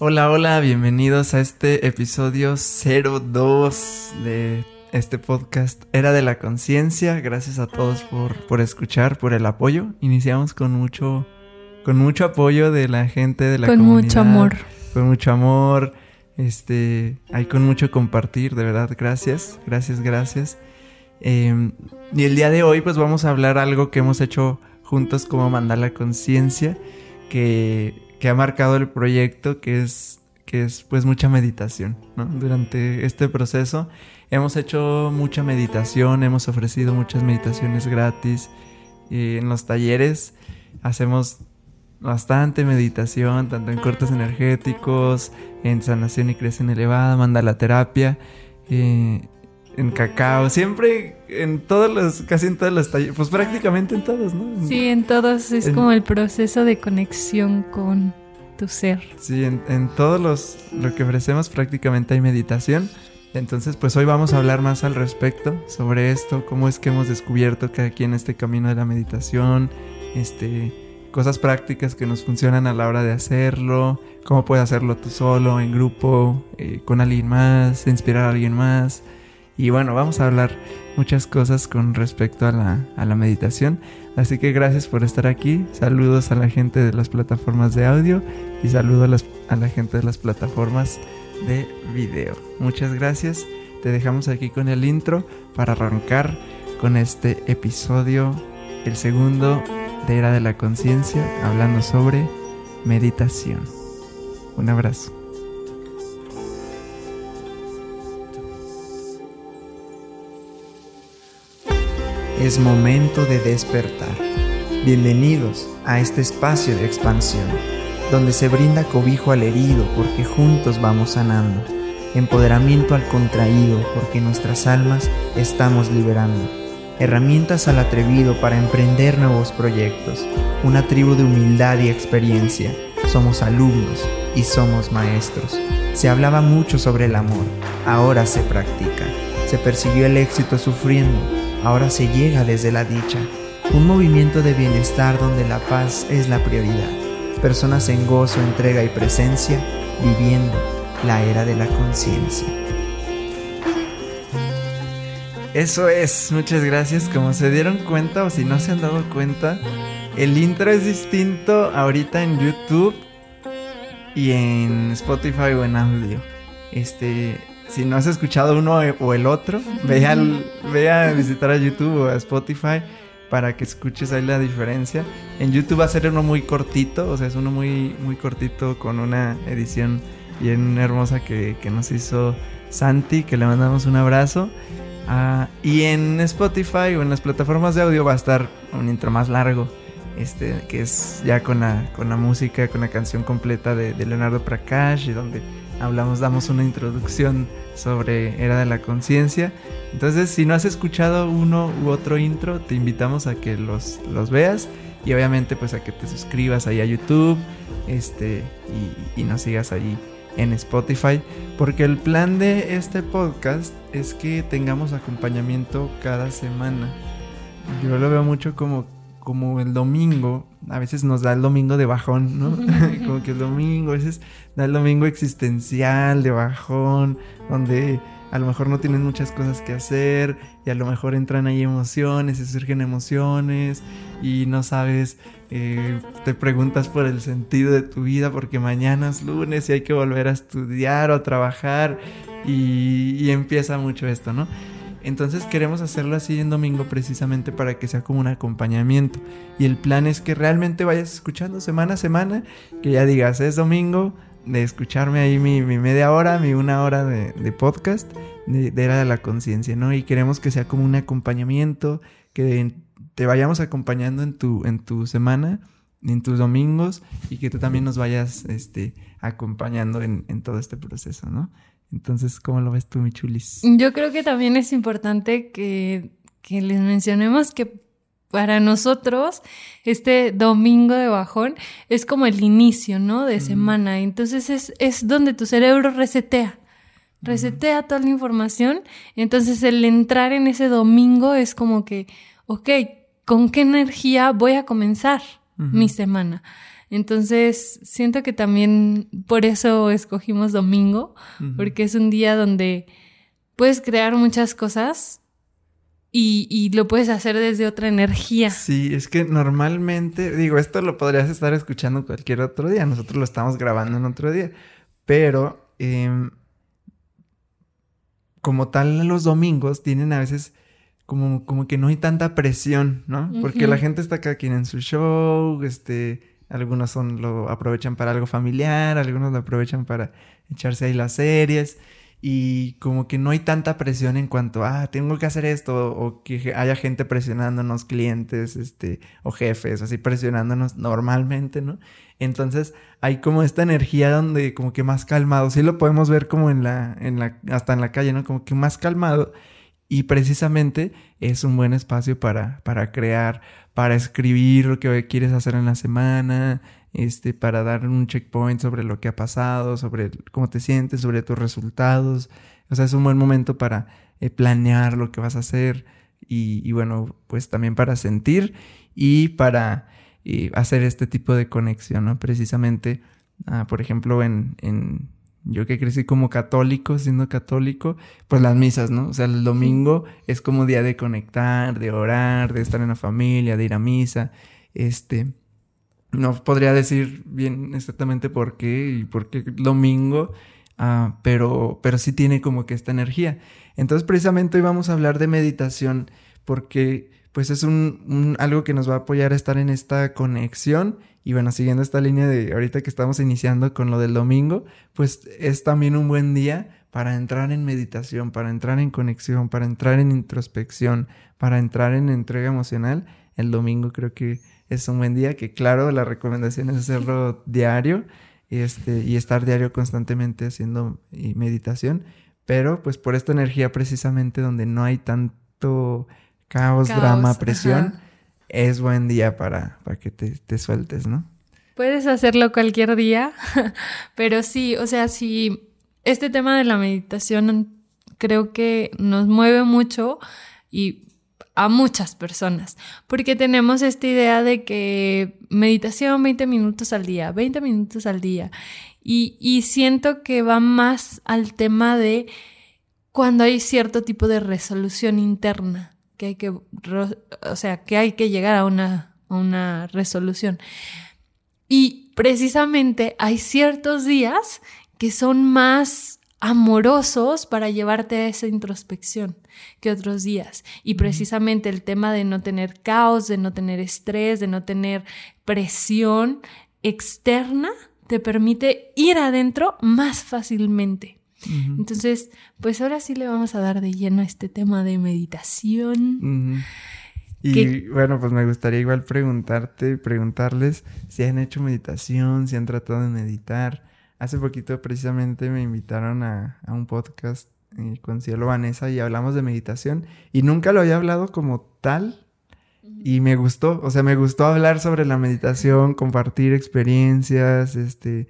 Hola, hola, bienvenidos a este episodio 02 de este podcast Era de la Conciencia. Gracias a todos por, por escuchar, por el apoyo. Iniciamos con mucho, con mucho apoyo de la gente de la con comunidad. Con mucho amor. Con mucho amor. Este, hay con mucho compartir, de verdad, gracias, gracias, gracias. Eh, y el día de hoy, pues vamos a hablar algo que hemos hecho juntos como Mandar la Conciencia, que que ha marcado el proyecto, que es, que es pues mucha meditación, ¿no? Durante este proceso hemos hecho mucha meditación, hemos ofrecido muchas meditaciones gratis y en los talleres hacemos bastante meditación, tanto en cortes energéticos, en sanación y creación elevada, manda la terapia, eh, en cacao, siempre en todos los, casi en todos los talleres, pues prácticamente en todos, ¿no? Sí, en todos es como el proceso de conexión con tu ser. Sí, en, en todos los, lo que ofrecemos prácticamente hay meditación. Entonces, pues hoy vamos a hablar más al respecto sobre esto, cómo es que hemos descubierto cada quien este camino de la meditación, este, cosas prácticas que nos funcionan a la hora de hacerlo, cómo puedes hacerlo tú solo, en grupo, eh, con alguien más, inspirar a alguien más. Y bueno, vamos a hablar muchas cosas con respecto a la, a la, meditación. Así que gracias por estar aquí. Saludos a la gente de las plataformas de audio y saludos a, a la gente de las plataformas de video. Muchas gracias. Te dejamos aquí con el intro para arrancar con este episodio, el segundo de Era de la Conciencia, hablando sobre meditación. Un abrazo. Es momento de despertar. Bienvenidos a este espacio de expansión, donde se brinda cobijo al herido porque juntos vamos sanando, empoderamiento al contraído porque nuestras almas estamos liberando, herramientas al atrevido para emprender nuevos proyectos, una tribu de humildad y experiencia. Somos alumnos y somos maestros. Se hablaba mucho sobre el amor, ahora se practica. Se persiguió el éxito sufriendo, ahora se llega desde la dicha, un movimiento de bienestar donde la paz es la prioridad, personas en gozo, entrega y presencia, viviendo la era de la conciencia. Eso es, muchas gracias. Como se dieron cuenta o si no se han dado cuenta, el intro es distinto ahorita en YouTube y en Spotify o en audio. Este, si no has escuchado uno o el otro, ve, al, ve a visitar a YouTube o a Spotify para que escuches ahí la diferencia. En YouTube va a ser uno muy cortito, o sea, es uno muy, muy cortito con una edición bien hermosa que, que nos hizo Santi, que le mandamos un abrazo. Uh, y en Spotify o en las plataformas de audio va a estar un intro más largo. Este, que es ya con la, con la música, con la canción completa de, de Leonardo Prakash, y donde hablamos, damos una introducción sobre Era de la Conciencia. Entonces, si no has escuchado uno u otro intro, te invitamos a que los, los veas y obviamente pues a que te suscribas ahí a YouTube este, y, y nos sigas allí en Spotify, porque el plan de este podcast es que tengamos acompañamiento cada semana. Yo lo veo mucho como, como el domingo, a veces nos da el domingo de bajón, ¿no? como que el domingo, a veces da el domingo existencial, de bajón, donde a lo mejor no tienen muchas cosas que hacer y a lo mejor entran ahí emociones y surgen emociones y no sabes, eh, te preguntas por el sentido de tu vida porque mañana es lunes y hay que volver a estudiar o a trabajar y, y empieza mucho esto, ¿no? Entonces queremos hacerlo así en domingo precisamente para que sea como un acompañamiento. Y el plan es que realmente vayas escuchando semana a semana, que ya digas, es domingo, de escucharme ahí mi, media hora, mi una hora de, de podcast de, de, Era de la Conciencia, ¿no? Y queremos que sea como un acompañamiento, que te vayamos acompañando en tu, en tu semana, en tus domingos, y que tú también nos vayas este, acompañando en, en todo este proceso, ¿no? Entonces, ¿cómo lo ves tú, mi chulis? Yo creo que también es importante que, que les mencionemos que para nosotros este domingo de bajón es como el inicio, ¿no? De semana. Entonces es, es donde tu cerebro resetea. Resetea toda la información. Entonces el entrar en ese domingo es como que, ok, ¿con qué energía voy a comenzar mi semana? Entonces, siento que también por eso escogimos domingo, porque es un día donde puedes crear muchas cosas y, lo puedes hacer desde otra energía. Sí, es que normalmente, digo, esto lo podrías estar escuchando cualquier otro día, nosotros lo estamos grabando en otro día, pero em, como tal los domingos tienen a veces como, como que no hay tanta presión, ¿no? Porque la gente está cada quien en su show, este, algunos son, lo aprovechan para algo familiar, algunos lo aprovechan para echarse ahí las series. Y como que no hay tanta presión en cuanto ah tengo que hacer esto o que haya gente presionándonos clientes este o jefes así presionándonos normalmente no entonces hay como esta energía donde como que más calmado sí lo podemos ver como en la en la hasta en la calle no como que más calmado y precisamente es un buen espacio para para crear para escribir lo que quieres hacer en la semana este, para dar un checkpoint sobre lo que ha pasado, sobre cómo te sientes, sobre tus resultados. O sea, es un buen momento para eh, planear lo que vas a hacer y, bueno, pues también para sentir y para eh, hacer este tipo de conexión, ¿no? Precisamente, ah, por ejemplo, en, en, yo que crecí como católico, siendo católico, pues las misas, ¿no? O sea, el domingo es como día de conectar, de orar, de estar en la familia, de ir a misa, este no podría decir bien exactamente por qué y por qué domingo, ah, pero, pero sí tiene como que esta energía. Entonces precisamente hoy vamos a hablar de meditación porque pues es un, algo que nos va a apoyar a estar en esta conexión. Y bueno, siguiendo esta línea de ahorita que estamos iniciando con lo del domingo, pues es también un buen día para entrar en meditación, para entrar en conexión, para entrar en introspección, para entrar en entrega emocional. El domingo creo que es un buen día, que claro, la recomendación es hacerlo diario este, y estar diario constantemente haciendo meditación, pero pues por esta energía precisamente donde no hay tanto caos, drama, presión, es buen día para, para que te, te sueltes, ¿no? Puedes hacerlo cualquier día, pero sí, o sea, si este tema de la meditación creo que nos mueve mucho y a muchas personas, porque tenemos esta idea de que meditación 20 minutos al día, 20 minutos al día, y, siento que va más al tema de cuando hay cierto tipo de resolución interna, que hay que, o sea, que hay que llegar a una, a una resolución. Y precisamente hay ciertos días que son más amorosos para llevarte a esa introspección que otros días. Y precisamente el tema de no tener caos, de no tener estrés, de no tener presión externa, te permite ir adentro más fácilmente. Entonces, pues ahora sí le vamos a dar de lleno a este tema de meditación. Y bueno, pues me gustaría igual preguntarte, preguntarles si han hecho meditación, si han tratado de meditar, Hace poquito precisamente me invitaron a, un podcast eh, con Cielo Vanessa y hablamos de meditación y nunca lo había hablado como tal y me gustó, o sea, me gustó hablar sobre la meditación, compartir experiencias, este,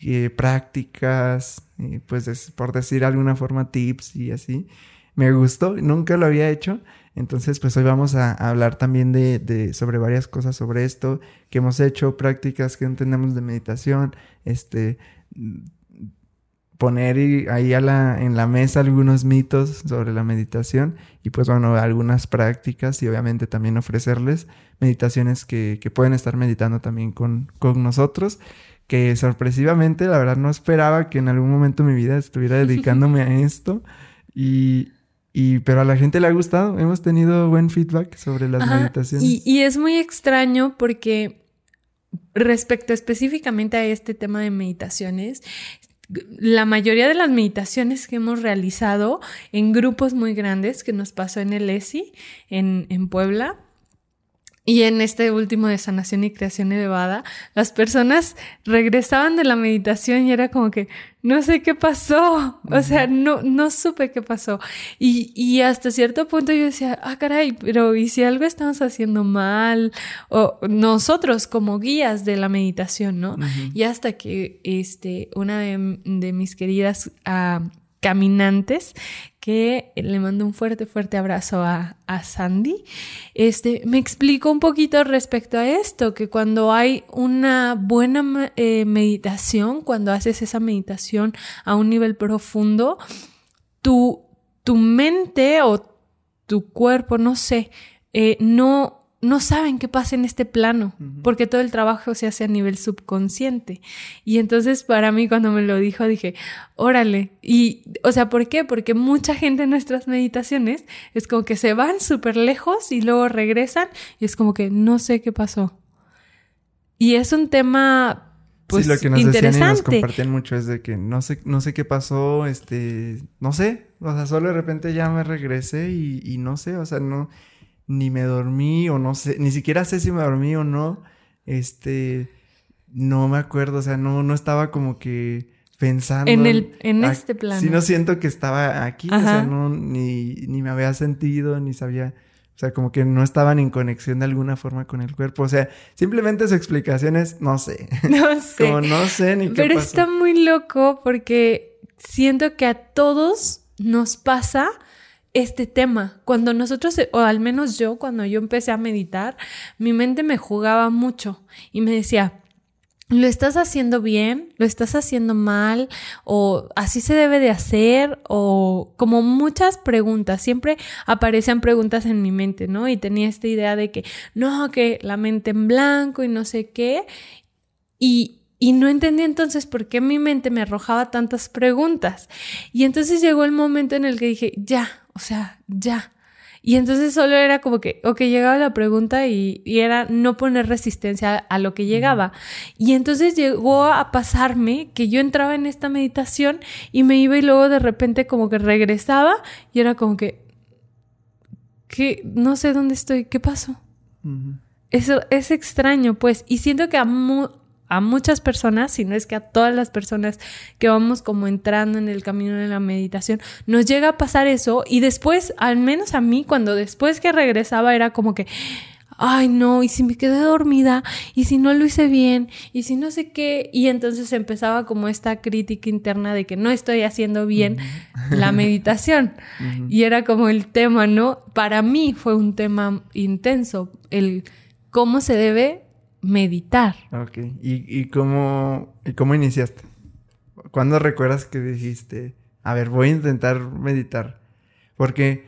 eh, prácticas, eh, pues por decir alguna forma tips y así. Me gustó, nunca lo había hecho. Entonces, pues hoy vamos a, hablar también de, de, sobre varias cosas sobre esto que hemos hecho, prácticas que entendemos de meditación, este, poner ahí a la, en la mesa algunos mitos sobre la meditación y pues bueno, algunas prácticas y obviamente también ofrecerles meditaciones que, que pueden estar meditando también con, con, nosotros, que sorpresivamente la verdad no esperaba que en algún momento de mi vida estuviera dedicándome a esto. Y, y, pero a la gente le ha gustado, hemos tenido buen feedback sobre las meditaciones. Y, y es muy extraño porque respecto específicamente a este tema de meditaciones, la mayoría de las meditaciones que hemos realizado en grupos muy grandes que nos pasó en el ESI, en, en Puebla, y en este último de sanación y creación elevada, las personas regresaban de la meditación y era como que no sé qué pasó, o sea, no, no supe qué pasó. Y, y hasta cierto punto yo decía, ah, caray, pero ¿y si algo estamos haciendo mal? O nosotros como guías de la meditación, ¿no? Y hasta que este, una de, mis queridas... Uh, caminantes que le mando un fuerte, fuerte abrazo a, Sandy, este, me explicó un poquito respecto a esto, que cuando hay una buena eh, meditación, cuando haces esa meditación a un nivel profundo, tu, tu mente o tu cuerpo, no sé, eh, no, no saben qué pasa en este plano, porque todo el trabajo se hace a nivel subconsciente. Y entonces para mí cuando me lo dijo dije, órale. Y, o sea, ¿por qué? Porque mucha gente en nuestras meditaciones es como que se van súper lejos y luego regresan y es como que no sé qué pasó. Y es un tema... Pues, sí, lo que nos interesante. decían y nos compartían mucho es de que no sé, no sé qué pasó, este, no sé, o sea, solo de repente ya me regresé y, y no sé, o sea, no, ni me dormí o no sé, ni siquiera sé si me dormí o no. Este, no me acuerdo, o sea, no, no estaba como que pensando. En, el, en este plano. Sí, no siento que estaba aquí, o sea, no, ni, ni me había sentido, ni sabía. O sea, como que no estaban en conexión de alguna forma con el cuerpo. O sea, simplemente su explicación es no sé. No sé. como no sé ni qué Pero está muy loco porque siento que a todos nos pasa este tema. Cuando nosotros, o al menos yo, cuando yo empecé a meditar, mi mente me jugaba mucho y me decía, ¿lo estás haciendo bien? ¿Lo estás haciendo mal? ¿O así se debe de hacer? O como muchas preguntas, siempre aparecían preguntas en mi mente, ¿no? Y tenía esta idea de que, no, que la mente en blanco y no sé qué. Y, y no entendí entonces por qué mi mente me arrojaba tantas preguntas. Y entonces llegó el momento en el que dije, ya, o sea, ya. Y entonces solo era como que, ok, llegaba la pregunta y, era no poner resistencia a lo que llegaba. Y entonces llegó a pasarme que yo entraba en esta meditación y me iba y luego de repente como que regresaba y era como que, que no sé dónde estoy, ¿qué pasó? Eso es extraño, pues, y siento que a, a muchas personas, si no es que a todas las personas que vamos como entrando en el camino de la meditación, nos llega a pasar eso y después, al menos a mí, cuando después que regresaba era como que, ay no, y si me quedé dormida, y si no lo hice bien, y si no sé qué, y entonces empezaba como esta crítica interna de que no estoy haciendo bien la meditación. Y era como el tema, ¿no? Para mí fue un tema intenso, el cómo se debe meditar. Ok. ¿Y, y, cómo, ¿Y cómo iniciaste? ¿Cuándo recuerdas que dijiste, a ver, voy a intentar meditar? Porque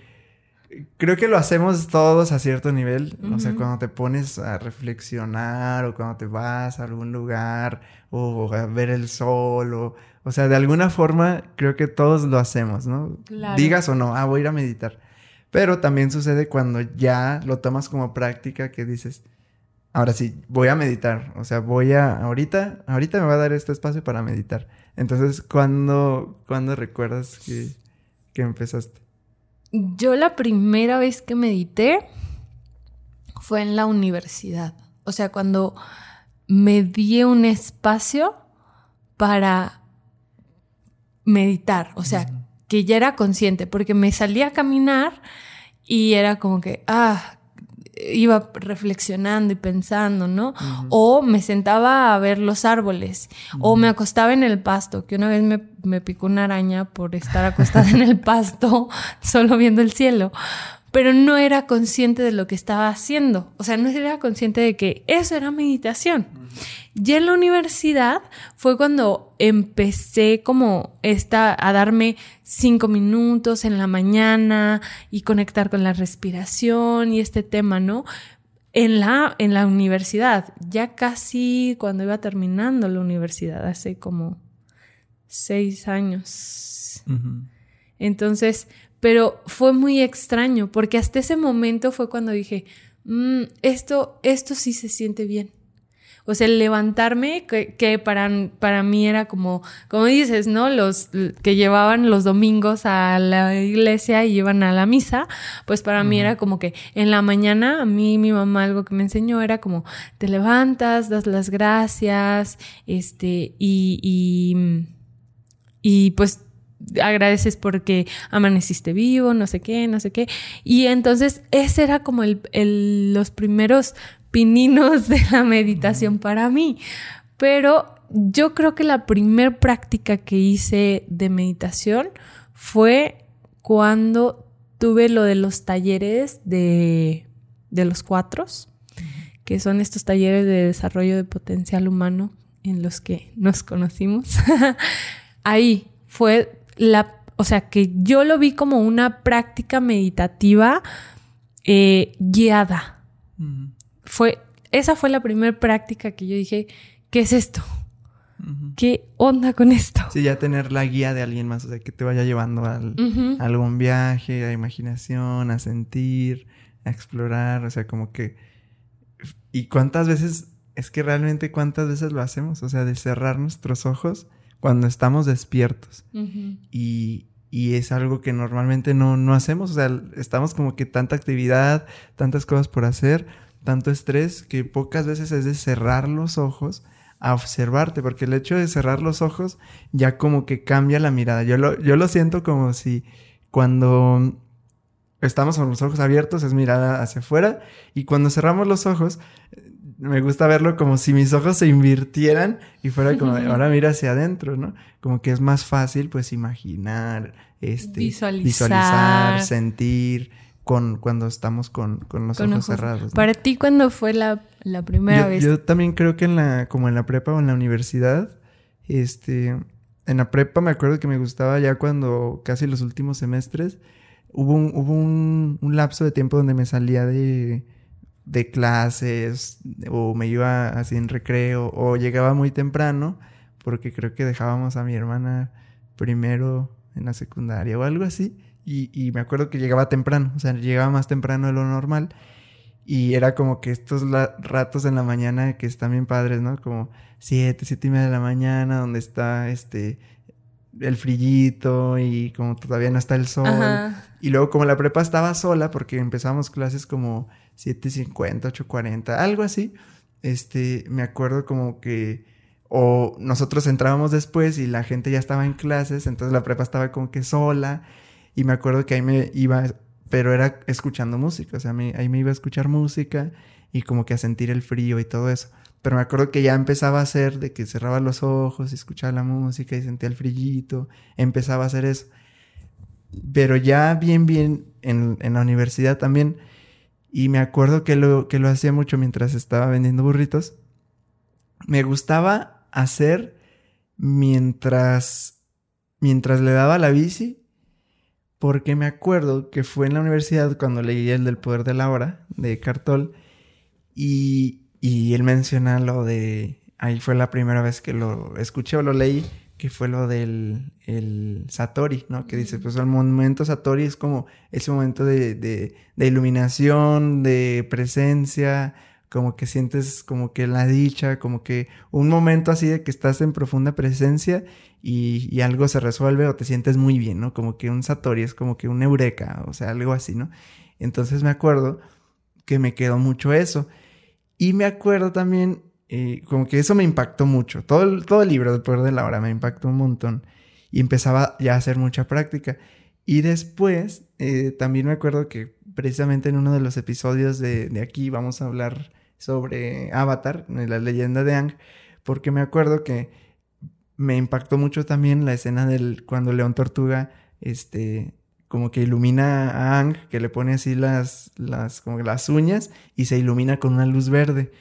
creo que lo hacemos todos a cierto nivel. O sea, cuando te pones a reflexionar o cuando te vas a algún lugar o a ver el sol o... O sea, de alguna forma creo que todos lo hacemos, ¿no? Digas o no, ah, voy a ir a meditar. Pero también sucede cuando ya lo tomas como práctica que dices, ahora sí, voy a meditar. O sea, voy a, ahorita, ahorita me va a dar este espacio para meditar. Entonces, ¿cuándo, ¿cuándo recuerdas que, que empezaste? Yo la primera vez que medité fue en la universidad. O sea, cuando me di un espacio para meditar. O sea, que ya era consciente, porque me salía a caminar y era como que, ah, iba reflexionando y pensando, ¿no? O me sentaba a ver los árboles, o me acostaba en el pasto, que una vez me, me picó una araña por estar acostada en el pasto, solo viendo el cielo pero no era consciente de lo que estaba haciendo. O sea, no era consciente de que eso era meditación. Ya en la universidad fue cuando empecé como esta, a darme cinco minutos en la mañana y conectar con la respiración y este tema, ¿no? En la, en la universidad, ya casi cuando iba terminando la universidad, hace como seis años. Entonces, pero fue muy extraño porque hasta ese momento fue cuando dije, mm, esto, esto sí se siente bien. O sea, el levantarme, que, para, para mí era como, como dices, ¿no? Los que llevaban los domingos a la iglesia y iban a la misa, pues para mí era como que en la mañana, a mí mi mamá algo que me enseñó era como, te levantas, das las gracias, este, y, y, y pues agradeces porque amaneciste vivo, no sé qué, no sé qué. Y entonces ese era como el, los primeros pininos de la meditación para mí. Pero yo creo que la primer práctica que hice de meditación fue cuando tuve lo de los talleres de, de los cuatros, que son estos talleres de desarrollo de potencial humano en los que nos conocimos. Ahí fue la, o sea, que yo lo vi como una práctica meditativa eh, guiada. Fue, esa fue la primera práctica que yo dije, ¿qué es esto? ¿Qué onda con esto? Sí, ya tener la guía de alguien más, o sea, que te vaya llevando al, a algún viaje, a imaginación, a sentir, a explorar, o sea, como que... ¿Y cuántas veces, es que realmente cuántas veces lo hacemos? O sea, de cerrar nuestros ojos cuando estamos despiertos. y, y, es algo que normalmente no, no hacemos, o sea, estamos como que tanta actividad, tantas cosas por hacer, tanto estrés, que pocas veces es de cerrar los ojos a observarte, porque el hecho de cerrar los ojos ya como que cambia la mirada. Yo lo, yo lo siento como si cuando estamos con los ojos abiertos es mirada hacia afuera y cuando cerramos los ojos me gusta verlo como si mis ojos se invirtieran y fuera como ahora mira hacia adentro, ¿no? Como que es más fácil pues imaginar, este, visualizar sentir, con, cuando estamos con, los ojos, cerrados. Para ti, ¿cuándo fue la, primera vez? Yo también creo que en la, como en la prepa o en la universidad, este, en la prepa me acuerdo que me gustaba ya cuando casi los últimos semestres, hubo un, hubo un, lapso de tiempo donde me salía de, de clases o me iba así en recreo o llegaba muy temprano porque creo que dejábamos a mi hermana primero en la secundaria o algo así. Y, me acuerdo que llegaba temprano, o sea, llegaba más temprano de lo normal. Y era como que estos ratos en la mañana que están bien padres, ¿no? Como siete, siete y media de la mañana, donde está este el frillito y como todavía no está el sol. Y luego como la prepa estaba sola, porque empezamos clases como 7.50, 8.40, algo así. Este, me acuerdo como que o nosotros entrábamos después y la gente ya estaba en clases, entonces la prepa estaba como que sola y me acuerdo que ahí me iba, pero era escuchando música, o sea, ahí me iba a escuchar música y como que a sentir el frío y todo eso. Pero me acuerdo que ya empezaba a hacer de que cerraba los ojos y escuchaba la música y sentía el frillito, empezaba a hacer eso. Pero ya bien, bien en, en la universidad también, y me acuerdo que lo, que lo hacía mucho mientras estaba vendiendo burritos, me gustaba hacer mientras, mientras le daba la bici porque me acuerdo que fue en la universidad cuando leí el del poder de la hora de Cartol y, y él menciona lo de, ahí fue la primera vez que lo escuché o lo leí, que fue lo del el Satori, ¿no? Que dice, pues el momento Satori es como ese momento de, de, de iluminación, de presencia, como que sientes como que la dicha, como que un momento así de que estás en profunda presencia y, algo se resuelve o te sientes muy bien, ¿no? Como que un Satori es como que un eureka, o sea, algo así, ¿no? Entonces me acuerdo que me quedó mucho eso. Y me acuerdo también, como que eso me impactó mucho. Todo el, todo el libro del poder de la hora me impactó un montón. Y empezaba ya a hacer mucha práctica. Y después, eh, también me acuerdo que precisamente en uno de los episodios de, de aquí vamos a hablar sobre Avatar, la leyenda de Ang, porque me acuerdo que me impactó mucho también la escena del cuando León Tortuga, este, como que ilumina a Ang, que le pone así las, las, como las uñas y se ilumina con una luz verde.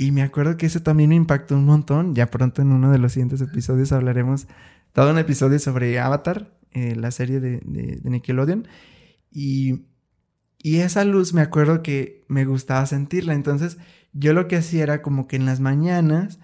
Y me acuerdo que eso también me impactó un montón. Ya pronto en uno de los siguientes episodios hablaremos todo un episodio sobre Avatar, eh, la serie de, de, Nickelodeon. Y, y esa luz me acuerdo que me gustaba sentirla. Entonces yo lo que hacía era como que en las mañanas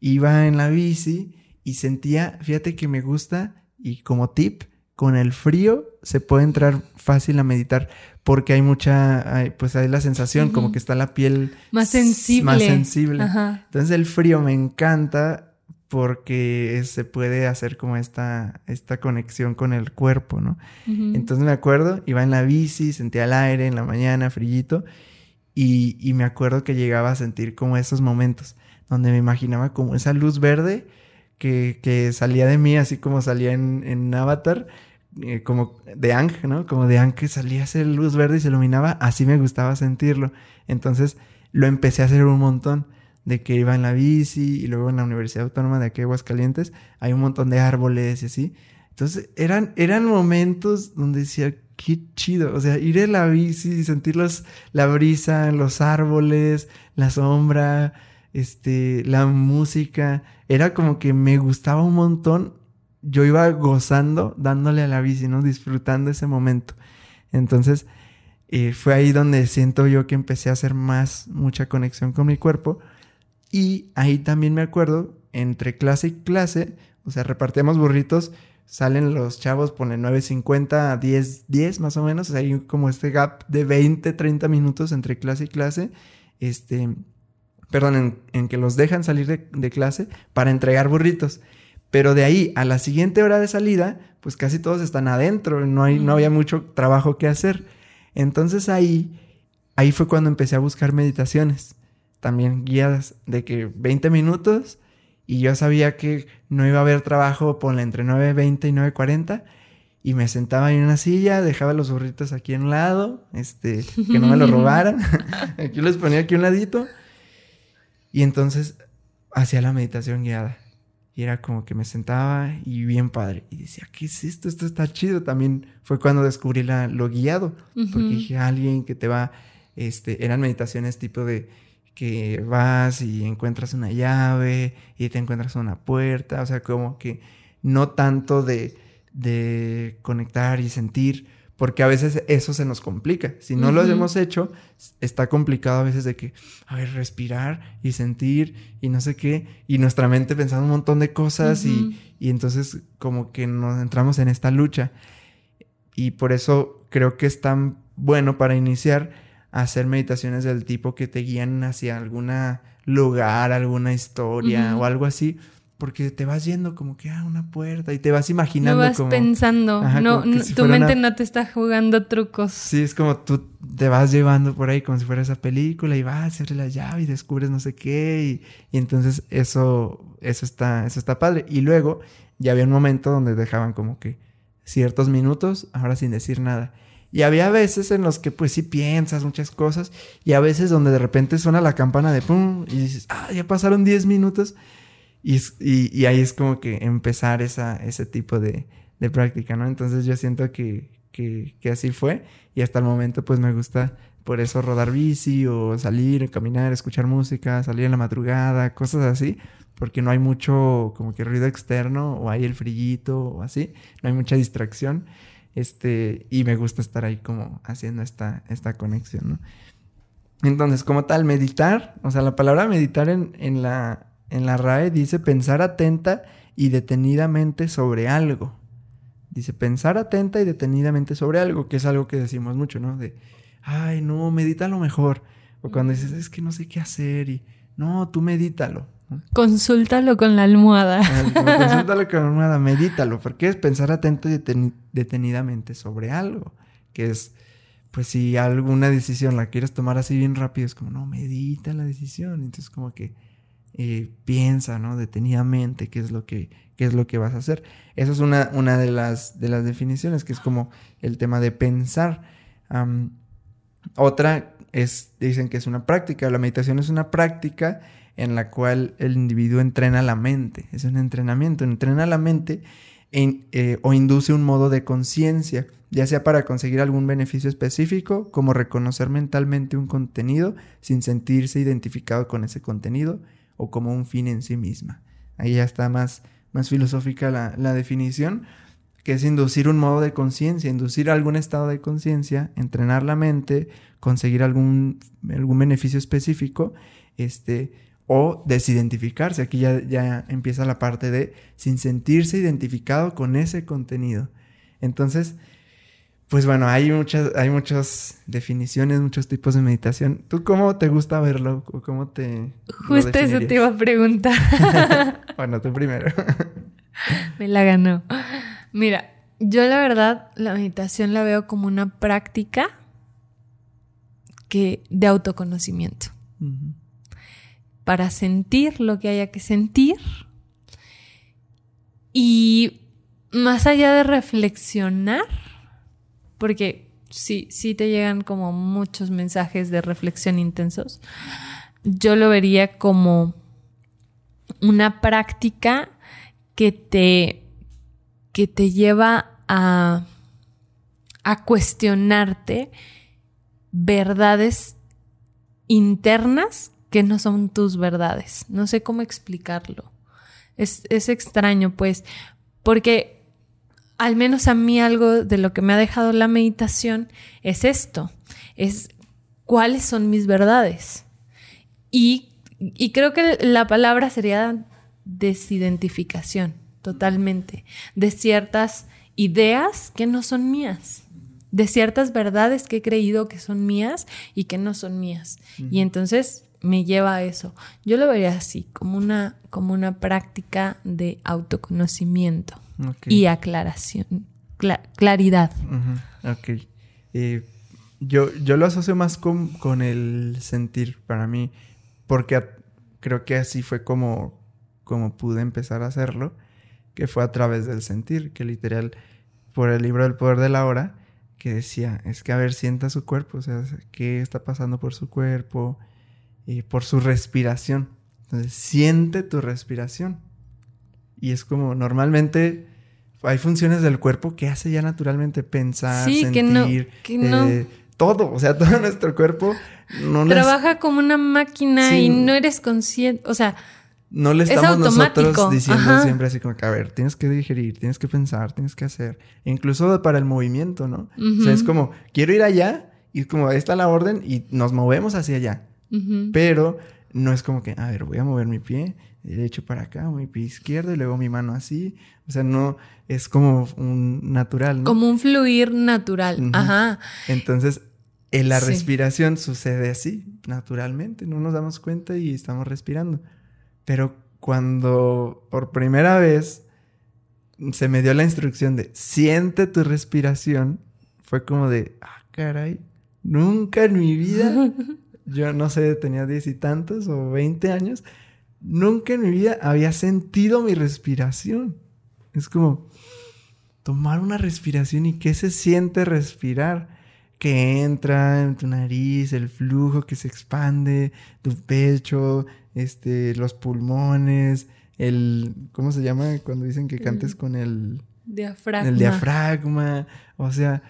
iba en la bici y sentía, fíjate que me gusta y como tip, con el frío se puede entrar fácil a meditar porque hay mucha, pues hay la sensación como que está la piel más sensible. Más sensible. Entonces el frío me encanta porque se puede hacer como esta, esta conexión con el cuerpo, ¿no? Entonces me acuerdo, iba en la bici, sentía el aire en la mañana, frillito, y, y me acuerdo que llegaba a sentir como esos momentos donde me imaginaba como esa luz verde que, salía de mí, así como salía en, Avatar, eh, como de Ang, ¿no? Como de Ang que salía esa luz verde y se iluminaba, así me gustaba sentirlo. Entonces lo empecé a hacer un montón, de que iba en la bici y luego en la Universidad Autónoma de aquí Aguascalientes hay un montón de árboles y así. Entonces eran, eran momentos donde decía, qué chido, o sea, ir en la bici y sentir los, la brisa, los árboles, la sombra, este, la música, era como que me gustaba un montón. Yo iba gozando, dándole a la bici. Disfrutando ese momento. Entonces, eh, fue ahí donde siento yo que empecé a hacer más, mucha conexión con mi cuerpo. Y ahí también me acuerdo, entre clase y clase, o sea, repartíamos burritos, salen los chavos, ponen 9.50 a 10, 10 más o menos, o sea, hay como este gap de 20, 30 minutos entre clase y clase, este, perdón, en, que los dejan salir de, clase para entregar burritos. Pero de ahí a la siguiente hora de salida, pues casi todos están adentro, no, hay, no había mucho trabajo que hacer. Entonces ahí, ahí fue cuando empecé a buscar meditaciones, también guiadas, de que 20 minutos y yo sabía que no iba a haber trabajo, ponle entre 9.20 y 9.40 y me sentaba en una silla, dejaba los burritos aquí en un lado, este, que no me lo robaran, aquí los ponía aquí un ladito y entonces hacía la meditación guiada. Y era como que me sentaba y bien padre. Y decía, ¿qué es esto? Esto está chido. También fue cuando descubrí la, lo guiado. Porque dije, alguien que te va, este, eran meditaciones tipo de que vas y encuentras una llave y te encuentras una puerta. O sea, como que no tanto de, de conectar y sentir, porque a veces eso se nos complica. Si no lo hemos hecho, está complicado a veces de que, a ver, respirar y sentir y no sé qué, y nuestra mente pensando un montón de cosas y, y, entonces como que nos entramos en esta lucha. Y por eso creo que es tan bueno para iniciar a hacer meditaciones del tipo que te guían hacia algún lugar, alguna historia o algo así, porque te vas yendo como que a ah, una puerta y te vas imaginando. No vas pensando, no, tu mente no te está jugando trucos. Sí, es como tú te vas llevando por ahí como si fuera esa película y vas a hacerle la llave y descubres no sé qué y, entonces eso, eso, está, eso está padre. Y luego ya había un momento donde dejaban como que ciertos minutos, ahora sin decir nada. Y había veces en los que pues sí piensas muchas cosas y a veces donde de repente suena la campana de pum y dices, ah, ya pasaron 10 minutos y, y, ahí es como que empezar esa, ese tipo de, de práctica, ¿no? Entonces yo siento que, que, que, así fue y hasta el momento pues me gusta por eso rodar bici o salir, caminar, escuchar música, salir en la madrugada, cosas así, porque no hay mucho como que ruido externo o hay el frillito o así, no hay mucha distracción, este, y me gusta estar ahí como haciendo esta, esta conexión, ¿no? Entonces, como tal, meditar, o sea, la palabra meditar en, en la en la RAE dice pensar atenta y detenidamente sobre algo. Dice pensar atenta y detenidamente sobre algo, que es algo que decimos mucho, ¿no? De, ay, no, medita lo mejor. O cuando dices, es que no sé qué hacer y, no, tú medítalo. Consúltalo con la almohada. consúltalo con la almohada, medítalo, porque es pensar atento y detenidamente sobre algo, que es, pues si alguna decisión la quieres tomar así bien rápido, es como, no, medita la decisión. Entonces como que eh, piensa. Detenidamente qué es lo que, qué es lo que vas a hacer. Esa es una, una de, las, de las definiciones, que es como el tema de pensar. otra es, dicen que es una práctica. La meditación es una práctica en la cual el individuo entrena la mente. Es un entrenamiento. Entrena la mente eh, o induce un modo de conciencia, ya sea para conseguir algún beneficio específico, como reconocer mentalmente un contenido sin sentirse identificado con ese contenido, o como un fin en sí misma. Ahí ya está más, más filosófica la, la definición, que es inducir un modo de conciencia, inducir algún estado de conciencia, entrenar la mente, conseguir algún, algún beneficio específico, este, o desidentificarse. Aquí ya, ya empieza la parte de sin sentirse identificado con ese contenido. Entonces, pues bueno, hay muchas, hay muchas definiciones, muchos tipos de meditación. ¿Tú cómo te gusta verlo? ¿Cómo te... Justo eso te iba a preguntar. bueno, tú primero. Me la ganó. Mira, yo la verdad la meditación la veo como una práctica que de autoconocimiento. Para sentir lo que haya que sentir. Y más allá de reflexionar, porque sí, sí te llegan como muchos mensajes de reflexión intensos. Yo lo vería como una práctica que te que te lleva a, a cuestionarte verdades internas que no son tus verdades. No sé cómo explicarlo. Es, es extraño, pues, porque al menos a mí algo de lo que me ha dejado la meditación es esto, es cuáles son mis verdades. Y, y creo que la palabra sería desidentificación, totalmente, de ciertas ideas que no son mías de ciertas verdades que he creído que son mías y que no son mías. Y entonces me lleva a eso. Yo lo vería así, como una, como una práctica de autoconocimiento y aclaración, claridad. Ok. Eh, yo, yo lo asocio más con, con, el sentir para mí, porque creo que así fue como, como pude empezar a hacerlo, que fue a través del sentir, que literal, por el libro del poder de la hora, que decía, es que a ver, sienta su cuerpo, o sea, qué está pasando por su cuerpo y por su respiración. Entonces, siente tu respiración. Y es como normalmente hay funciones del cuerpo que hace ya naturalmente pensar, sentir, eh, todo, o sea, todo nuestro cuerpo no trabaja como una máquina y no eres consciente, o sea, no le estamos nosotros diciendo siempre así como que, a ver, tienes que digerir, tienes que pensar, tienes que hacer. incluso para el movimiento, ¿no? O sea, es como, quiero ir allá y como, ahí está la orden y nos movemos hacia allá. Pero no es como que, a ver, voy a mover mi pie derecho para acá, mi pie izquierdo y luego mi mano así. O sea, no, es como un natural, ¿no? Como un fluir natural. Ajá. Entonces, en la respiración sucede así, naturalmente. No nos damos cuenta y estamos respirando. Pero cuando por primera vez se me dio la instrucción de siente tu respiración, fue como de, ah, caray, nunca en mi vida, yo no sé, tenía diez y tantos o veinte años, nunca en mi vida había sentido mi respiración. Es como tomar una respiración y qué se siente respirar. Que entra en tu nariz, el flujo que se expande, tu pecho, este, los pulmones, el, ¿cómo se llama? Cuando dicen que cantes con el diafragma. El diafragma, o sea,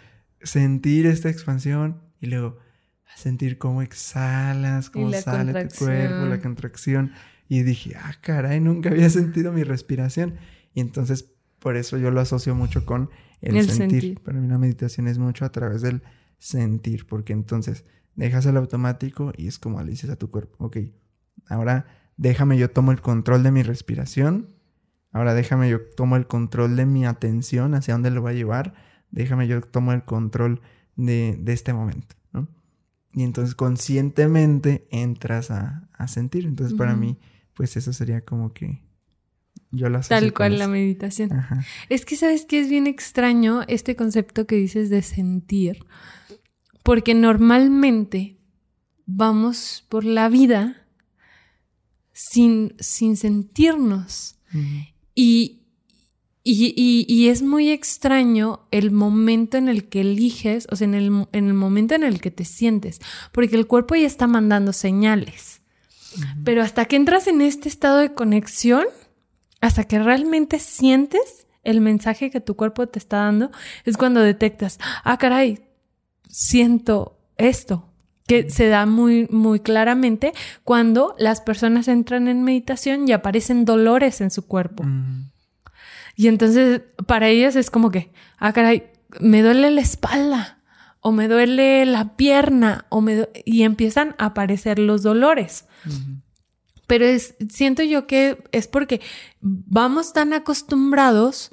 sentir esta expansión y luego sentir cómo exhalas, cómo sale tu cuerpo, la contracción. Y dije, ah, caray, nunca había sentido mi respiración. Y entonces, por eso yo lo asocio mucho con el, sentir. sentir. Para mí la meditación es mucho a través del sentir, porque entonces dejas el automático y es como le dices a tu cuerpo, ok, Ahora déjame yo tomo el control de mi respiración. Ahora déjame yo tomo el control de mi atención, hacia dónde lo voy a llevar. Déjame yo tomo el control de, este momento, ¿no? Y entonces conscientemente entras a, sentir. Entonces para mí, pues eso sería como que yo lo Tal cual la meditación. Es que sabes que es bien extraño este concepto que dices de sentir. Porque normalmente vamos por la vida sin, sin sentirnos. y, y, y, es muy extraño el momento en el que eliges, o sea, en el, en el momento en el que te sientes, porque el cuerpo ya está mandando señales. Pero hasta que entras en este estado de conexión, hasta que realmente sientes el mensaje que tu cuerpo te está dando, es cuando detectas, ah, caray, siento esto, que se da muy, muy claramente cuando las personas entran en meditación y aparecen dolores en su cuerpo. Mm. Y entonces para ellas es como que, ah, caray, me duele la espalda o me duele la pierna o me y empiezan a aparecer los dolores. Pero es, siento yo que es porque vamos tan acostumbrados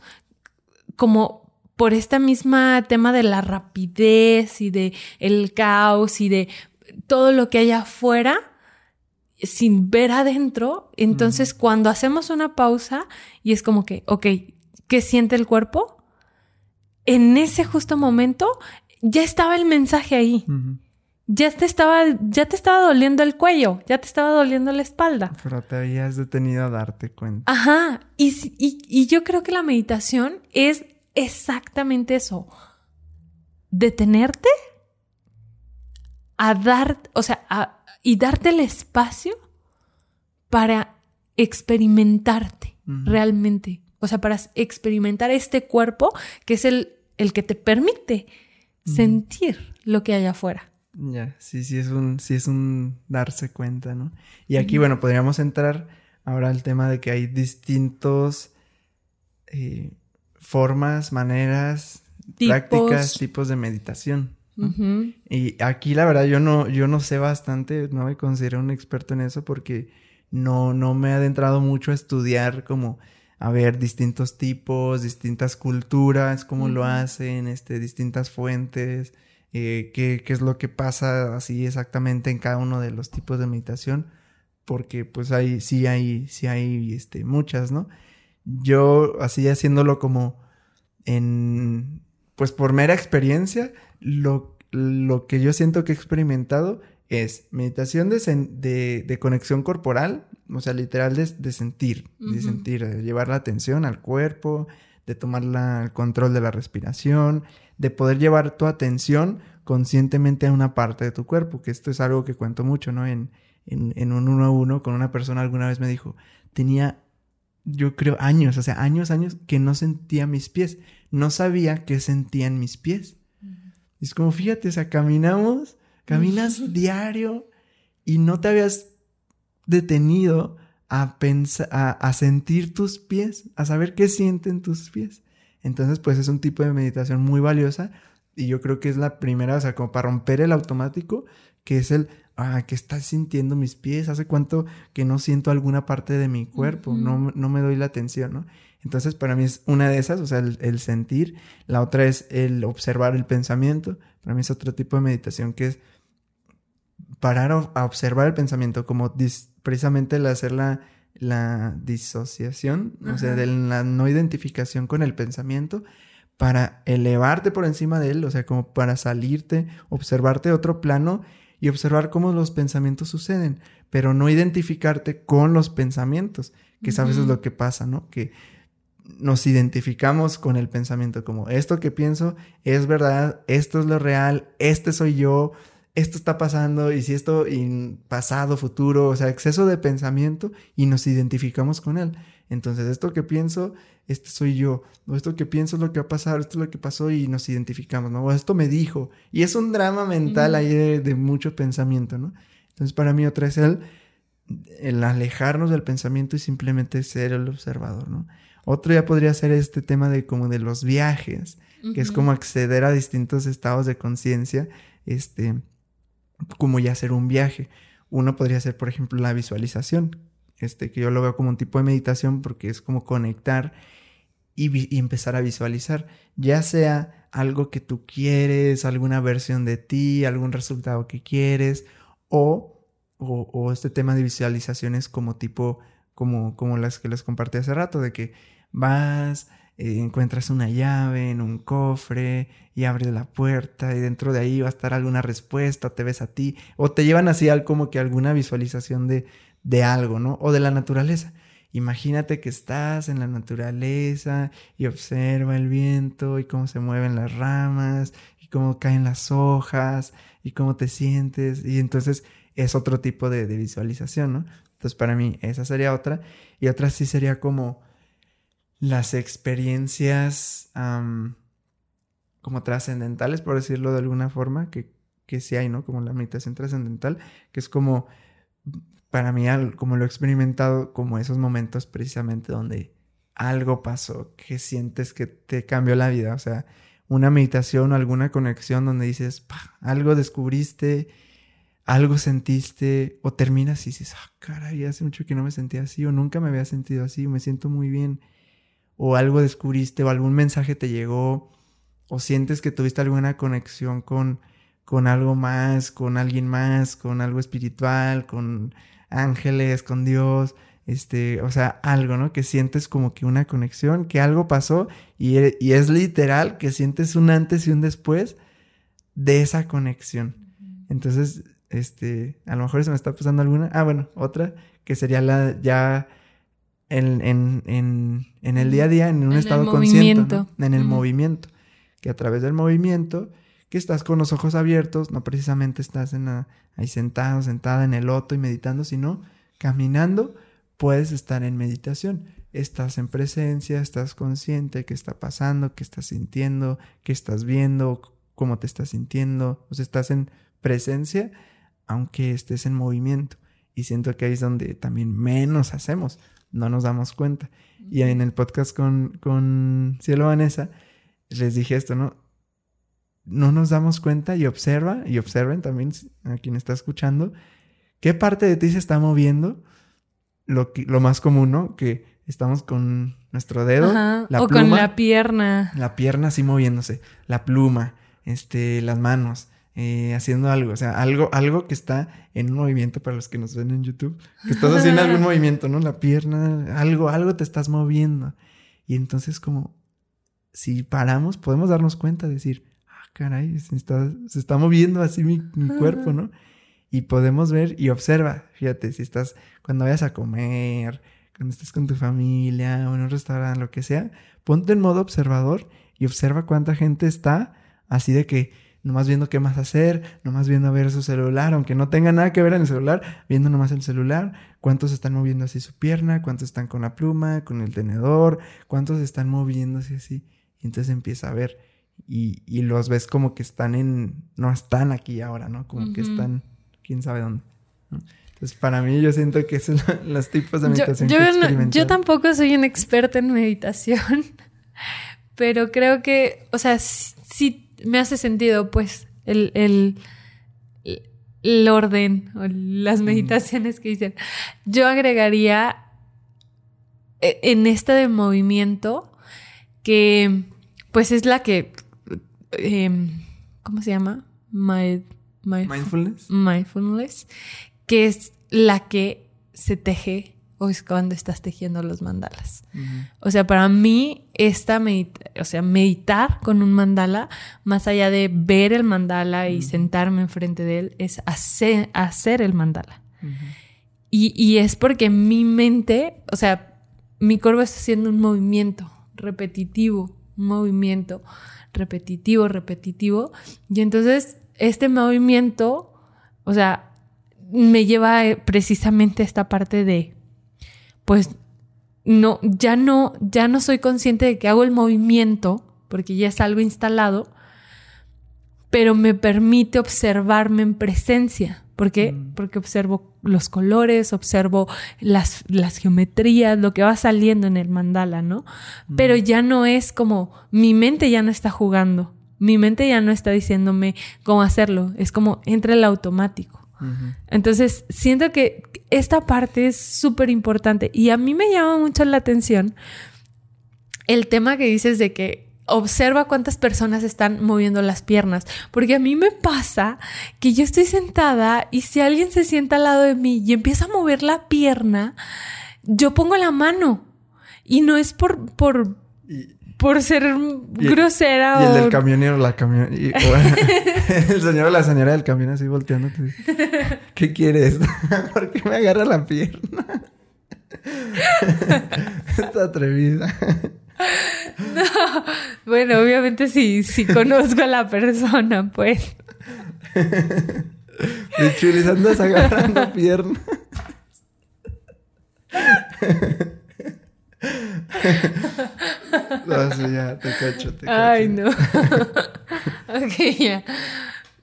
como por este misma tema de la rapidez y de el caos y de todo lo que hay afuera sin ver adentro, entonces cuando hacemos una pausa y es como que, ok, ¿qué siente el cuerpo? En ese justo momento ya estaba el mensaje ahí. Ya te estaba, ya te estaba doliendo el cuello, ya te estaba doliendo la espalda. Pero te habías detenido a darte cuenta. Ajá. Y, y yo creo que la meditación es exactamente eso. Detenerte a dar, o sea, y darte el espacio para experimentarte realmente o sea, para experimentar este cuerpo que es el, el que te permite sentir lo que hay afuera. Ya, sí, sí es un, sí es un darse cuenta, ¿no? Y aquí, bueno, podríamos entrar ahora al tema de que hay distintos eh, formas, maneras, prácticas, tipos de meditación. Y aquí la verdad yo no, yo no sé bastante, no me considero un experto en eso porque no, no me he adentrado mucho a estudiar como a ver distintos tipos, distintas culturas, cómo lo hacen, este, distintas fuentes, eh, qué, qué, es lo que pasa así exactamente en cada uno de los tipos de meditación, porque pues hay, sí hay, sí hay este, muchas, ¿no? Yo así haciéndolo como en, pues por mera experiencia, lo, lo que yo siento que he experimentado es meditación de, de, conexión corporal, o sea, literal de, sentir, de sentir, de llevar la atención al cuerpo, de tomar el control de la respiración, de poder llevar tu atención conscientemente a una parte de tu cuerpo, que esto es algo que cuento mucho, ¿no? En, en, en un uno a uno con una persona alguna vez me dijo, tenía, yo creo, años, o sea, años, años que no sentía mis pies, no sabía qué sentían mis pies. Es como, fíjate, o sea, caminamos Caminas diario y no te habías detenido a, pensar, a, sentir tus pies, a saber qué sienten tus pies. Entonces, pues es un tipo de meditación muy valiosa y yo creo que es la primera, o sea, como para romper el automático, que es el, ah, que estás sintiendo mis pies, hace cuánto que no siento alguna parte de mi cuerpo, no, no me doy la atención, ¿no? Entonces, para mí es una de esas, o sea, el, sentir. La otra es el observar el pensamiento. Para mí es otro tipo de meditación que es parar a observar el pensamiento, como precisamente el hacer la, la disociación, o sea, de la no identificación con el pensamiento, para elevarte por encima de él, o sea, como para salirte, observarte de otro plano y observar cómo los pensamientos suceden, pero no identificarte con los pensamientos, que es a veces lo que pasa, ¿no? Que nos identificamos con el pensamiento como esto que pienso es verdad, esto es lo real, este soy yo, esto está pasando y si esto y pasado, futuro, o sea, exceso de pensamiento y nos identificamos con él. Entonces, esto que pienso, este soy yo, o esto que pienso es lo que va a pasar, esto es lo que pasó y nos identificamos, ¿no? O esto me dijo. Y es un drama mental ahí de, mucho pensamiento, ¿no? Entonces, para mí otra es el, el alejarnos del pensamiento y simplemente ser el observador, ¿no? Otro ya podría ser este tema de como de los viajes, que es como acceder a distintos estados de conciencia, este, como ya hacer un viaje. Uno podría ser, por ejemplo, la visualización, este, que yo lo veo como un tipo de meditación porque es como conectar y, empezar a visualizar, ya sea algo que tú quieres, alguna versión de ti, algún resultado que quieres, o, o, este tema de visualizaciones como tipo, como, como las que les compartí hace rato, de que vas, eh, encuentras una llave en un cofre y abres la puerta y dentro de ahí va a estar alguna respuesta, te ves a ti, o te llevan así al como que alguna visualización de, de algo, ¿no? O de la naturaleza. Imagínate que estás en la naturaleza y observa el viento y cómo se mueven las ramas y cómo caen las hojas y cómo te sientes. Y entonces es otro tipo de, de visualización, ¿no? Entonces para mí esa sería otra. Y otra sí sería como las experiencias como trascendentales, por decirlo de alguna forma, que, que sí hay, ¿no? Como la meditación trascendental, que es como, para mí, como lo he experimentado, como esos momentos precisamente donde algo pasó, que sientes que te cambió la vida, o sea, una meditación o alguna conexión donde dices, algo descubriste, algo sentiste, o terminas y dices, ah, caray, hace mucho que no me sentía así, o nunca me había sentido así, me siento muy bien o algo descubriste o algún mensaje te llegó o sientes que tuviste alguna conexión con, con algo más, con alguien más, con algo espiritual, con ángeles, con Dios, este, o sea, algo, ¿no? Que sientes como que una conexión, que algo pasó y, y es literal que sientes un antes y un después de esa conexión. Entonces, este, a lo mejor se me está pasando alguna. Ah, bueno, otra que sería la ya en, en, en, el día a día, en un estado consciente, en el movimiento, que a través del movimiento, que estás con los ojos abiertos, no precisamente estás en ahí sentado, sentada en el loto y meditando, sino caminando, puedes estar en meditación. estás en presencia, estás consciente, qué está pasando, qué estás sintiendo, qué estás viendo, cómo te estás sintiendo, o sea, estás en presencia, aunque estés en movimiento. Y siento que ahí es donde también menos hacemos, no nos damos cuenta. Y en el podcast con, con Cielo Vanessa, les dije esto, ¿no? No nos damos cuenta y observa, y observen también a quien está escuchando, qué parte de ti se está moviendo, lo, lo más común, ¿no? Que estamos con nuestro dedo, la o con la pierna. La pierna así moviéndose, la pluma, este, las manos, eh, haciendo algo, o sea, algo, algo que está en un movimiento para los que nos ven en YouTube, que estás haciendo algún movimiento, ¿no? La pierna, algo, algo te estás moviendo. Y entonces como, si paramos, podemos darnos cuenta, decir, ah, caray, se está, se está moviendo así mi, mi cuerpo, ¿no? Y podemos ver y observa, fíjate, si estás, cuando vayas a comer, cuando estés con tu familia o en un restaurante, lo que sea, ponte en modo observador y observa cuánta gente está así de que nomás viendo qué más hacer, nomás viendo a ver su celular, aunque no tenga nada que ver en el celular, viendo nomás el celular, cuántos están moviendo así su pierna, cuántos están con la pluma, con el tenedor, cuántos están moviéndose así. Y entonces empieza a ver y, y los ves como que están en, no están aquí ahora, ¿no? Como que están, quién sabe dónde. Entonces, para mí, yo siento que son los tipos de meditación yo, que yo tampoco soy un experta en meditación, pero creo que, o sea, sí me hace sentido, pues, el, el, el orden o las meditaciones que dicen. Yo agregaría e, en esta de movimiento que, pues, es la que, em, ¿cómo se llama? mindfulness. Mindfulness, que es la que se teje o es cuando estás tejiendo los mandalas. O sea, para mí, esta o sea, meditar con un mandala, más allá de ver el mandala y sentarme enfrente de él, es hacer, hacer el mandala. y, y, es porque mi mente, o sea, mi cuerpo está haciendo un movimiento repetitivo, un movimiento repetitivo, repetitivo. Y entonces, este movimiento, o sea, me lleva eh, precisamente a esta parte de pues no, ya no, ya no soy consciente de que hago el movimiento, porque ya es algo instalado, pero me permite observarme en presencia. ¿Por qué? Mm. Porque observo los colores, observo las, las, geometrías, lo que va saliendo en el mandala, ¿no? Mm. Pero ya no es como, mi mente ya no está jugando, mi mente ya no está diciéndome cómo hacerlo, es como entra el automático. Entonces, siento que esta parte es súper importante y a mí me llama mucho la atención el tema que dices de que observa cuántas personas están moviendo las piernas, porque a mí me pasa que yo estoy sentada y si alguien se sienta al lado de mí y empieza a mover la pierna, yo pongo la mano y no es por, por, por ser grosera y el del camionero, la camión... el señor o la señora del camión así volteando. ¿Qué quieres? ¿Por qué me agarra la pierna? Está atrevida. No, bueno, obviamente sí, sí conozco a la persona, pues. De chulis andas agarrando pierna. no, ya, te cacho, te cacho. Ay, no. ok, ya.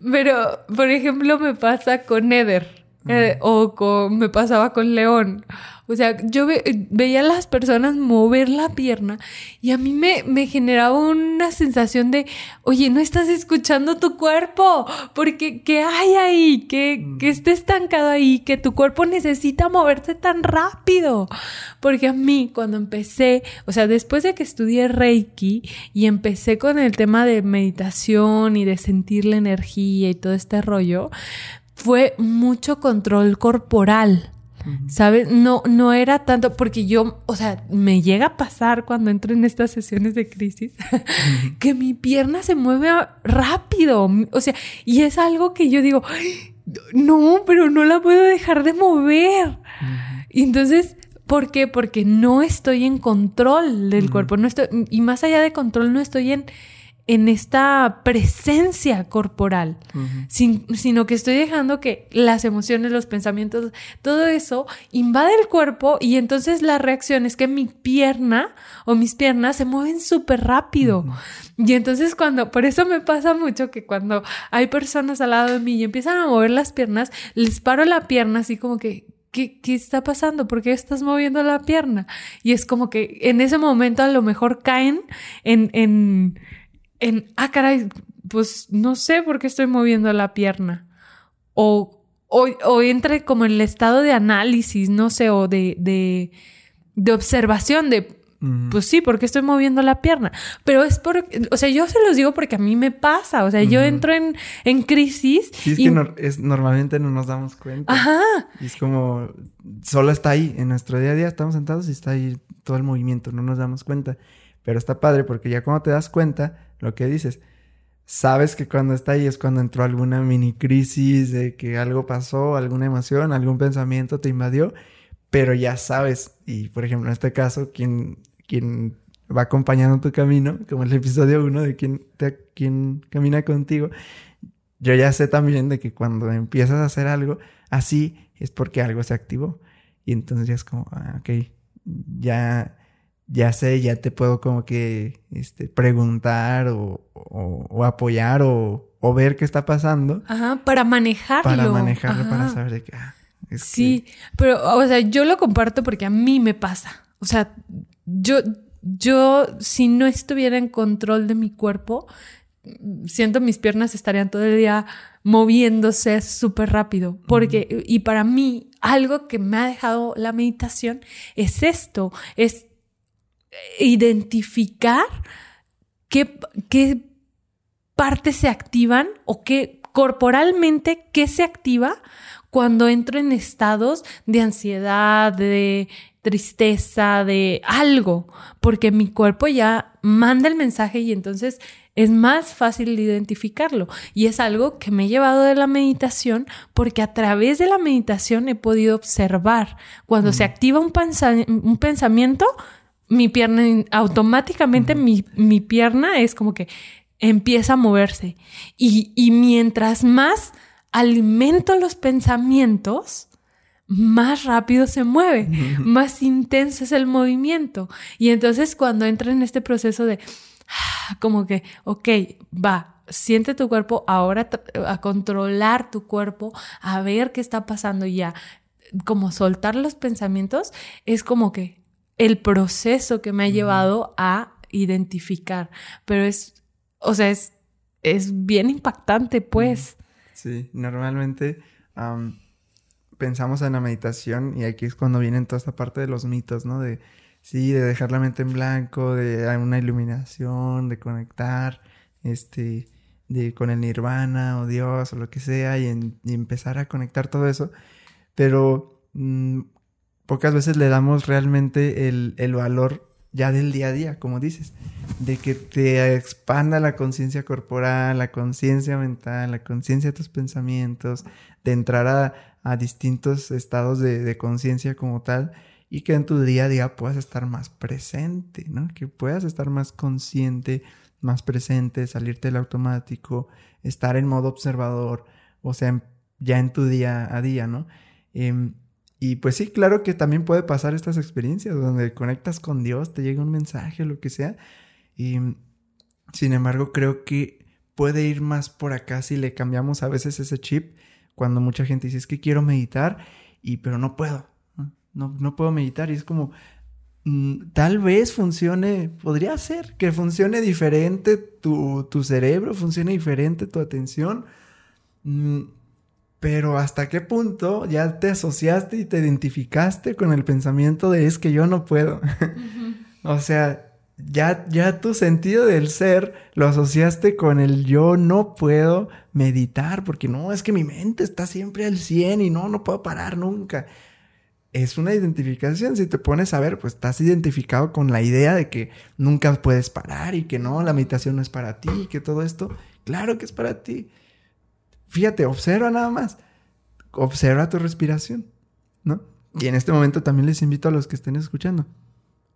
Pero, por ejemplo, me pasa con Eder. Eh, o con, me pasaba con León. O sea, yo veía a las personas mover la pierna y a mí me, me generaba una sensación de, oye, no estás escuchando tu cuerpo, porque ¿qué hay ahí? ¿Qué, mm. que esté estancado ahí? Que tu cuerpo necesita moverse tan rápido. Porque a mí, cuando empecé, o sea, después de que estudié Reiki y empecé con el tema de meditación y de sentir la energía y todo este rollo, fue mucho control corporal. ¿Sabes? No, no era tanto porque yo, o sea, me llega a pasar cuando entro en estas sesiones de crisis que mi pierna se mueve rápido. O sea, y es algo que yo digo, no, pero no la puedo dejar de mover. Y entonces, ¿por qué? Porque no estoy en control del cuerpo. No estoy, y más allá de control, no estoy en en esta presencia corporal, sino que estoy dejando que las emociones, los pensamientos, todo eso invade el cuerpo y entonces la reacción es que mi pierna o mis piernas se mueven súper rápido. Y entonces cuando, por eso me pasa mucho que cuando hay personas al lado de mí y empiezan a mover las piernas, les paro la pierna así como que, ¿Qué, ¿qué, está pasando? ¿Por qué estás moviendo la pierna? Y es como que en ese momento a lo mejor caen en, en, en, ah, caray, pues no sé por qué estoy moviendo la pierna. O, o, o entre como en el estado de análisis, no sé, o de, de, de observación de, pues sí, porque estoy moviendo la pierna. Pero es por, o sea, yo se los digo porque a mí me pasa. O sea, yo entro en, en crisis. Sí, es que es, normalmente no nos damos cuenta. Ajá. Y es como, solo está ahí. En nuestro día a día estamos sentados y está ahí todo el movimiento, no nos damos cuenta. Pero está padre porque ya cuando te das cuenta, lo que dices, sabes que cuando está ahí es cuando entró alguna mini crisis de que algo pasó, alguna emoción, algún pensamiento te invadió, pero ya sabes. Y por ejemplo, en este caso, quien, quien va acompañando tu camino, como el episodio 1 de quien, te, quien camina contigo, yo ya sé también de que cuando empiezas a hacer algo así es porque algo se activó. Y entonces ya es como, ah, ok, ya ya sé, ya te puedo como que este, preguntar o, apoyar o, ver qué está pasando. Ajá, para manejarlo. Para manejarlo, para saber de qué. Ah, sí, pero, o sea, yo lo comparto porque a mí me pasa. O sea, yo, yo, si no estuviera en control de mi cuerpo, siento mis piernas estarían todo el día moviéndose súper rápido. Porque, y para mí, algo que me ha dejado la meditación es esto, es identificar qué, qué partes se activan o qué corporalmente qué se activa cuando entro en estados de ansiedad, de tristeza, de algo, porque mi cuerpo ya manda el mensaje y entonces es más fácil identificarlo. Y es algo que me he llevado de la meditación porque a través de la meditación he podido observar cuando se activa un, un pensamiento, mi pierna, automáticamente mi, mi, pierna es como que empieza a moverse. Y, y mientras más alimento los pensamientos, más rápido se mueve, más intenso es el movimiento. Y entonces cuando entra en este proceso de como que, ok, va, siente tu cuerpo, ahora a controlar tu cuerpo, a ver qué está pasando ya, como soltar los pensamientos, es como que el proceso que me ha llevado a identificar. Pero es, o sea, es, es bien impactante, pues. Sí, normalmente pensamos en la meditación y aquí es cuando vienen toda esta parte de los mitos, ¿no? De, sí, de dejar la mente en blanco, de una iluminación, de conectar, este, de con el nirvana o Dios o lo que sea y, empezar a conectar todo eso. Pero mm, pocas veces le damos realmente el, valor ya del día a día, como dices, de que te expanda la conciencia corporal, la conciencia mental, la conciencia de tus pensamientos, de entrar a, distintos estados de, conciencia como tal y que en tu día a día puedas estar más presente, ¿no? Que puedas estar más consciente, más presente, salirte del automático, estar en modo observador, o sea, ya en tu día a día, ¿no? Em, y pues sí, claro que también puede pasar estas experiencias donde conectas con Dios, te llega un mensaje, lo que sea. Y sin embargo, creo que puede ir más por acá si le cambiamos a veces ese chip. Cuando mucha gente dice, es que quiero meditar, y pero no puedo. No, no puedo meditar. Y es como, mm, tal vez funcione, podría ser que funcione diferente tu, tu cerebro, funcione diferente tu atención. Pero hasta qué punto ya te asociaste y te identificaste con el pensamiento de es que yo no puedo. o sea, ya, ya tu sentido del ser lo asociaste con el yo no puedo meditar porque no, es que mi mente está siempre al 100 y no, no puedo parar nunca. Es una identificación, si te pones a ver, pues estás identificado con la idea de que nunca puedes parar y que no, la meditación no es para ti y que todo esto, claro que es para ti. Fíjate, observa nada más. Observa tu respiración, ¿no? Y en este momento también les invito a los que estén escuchando.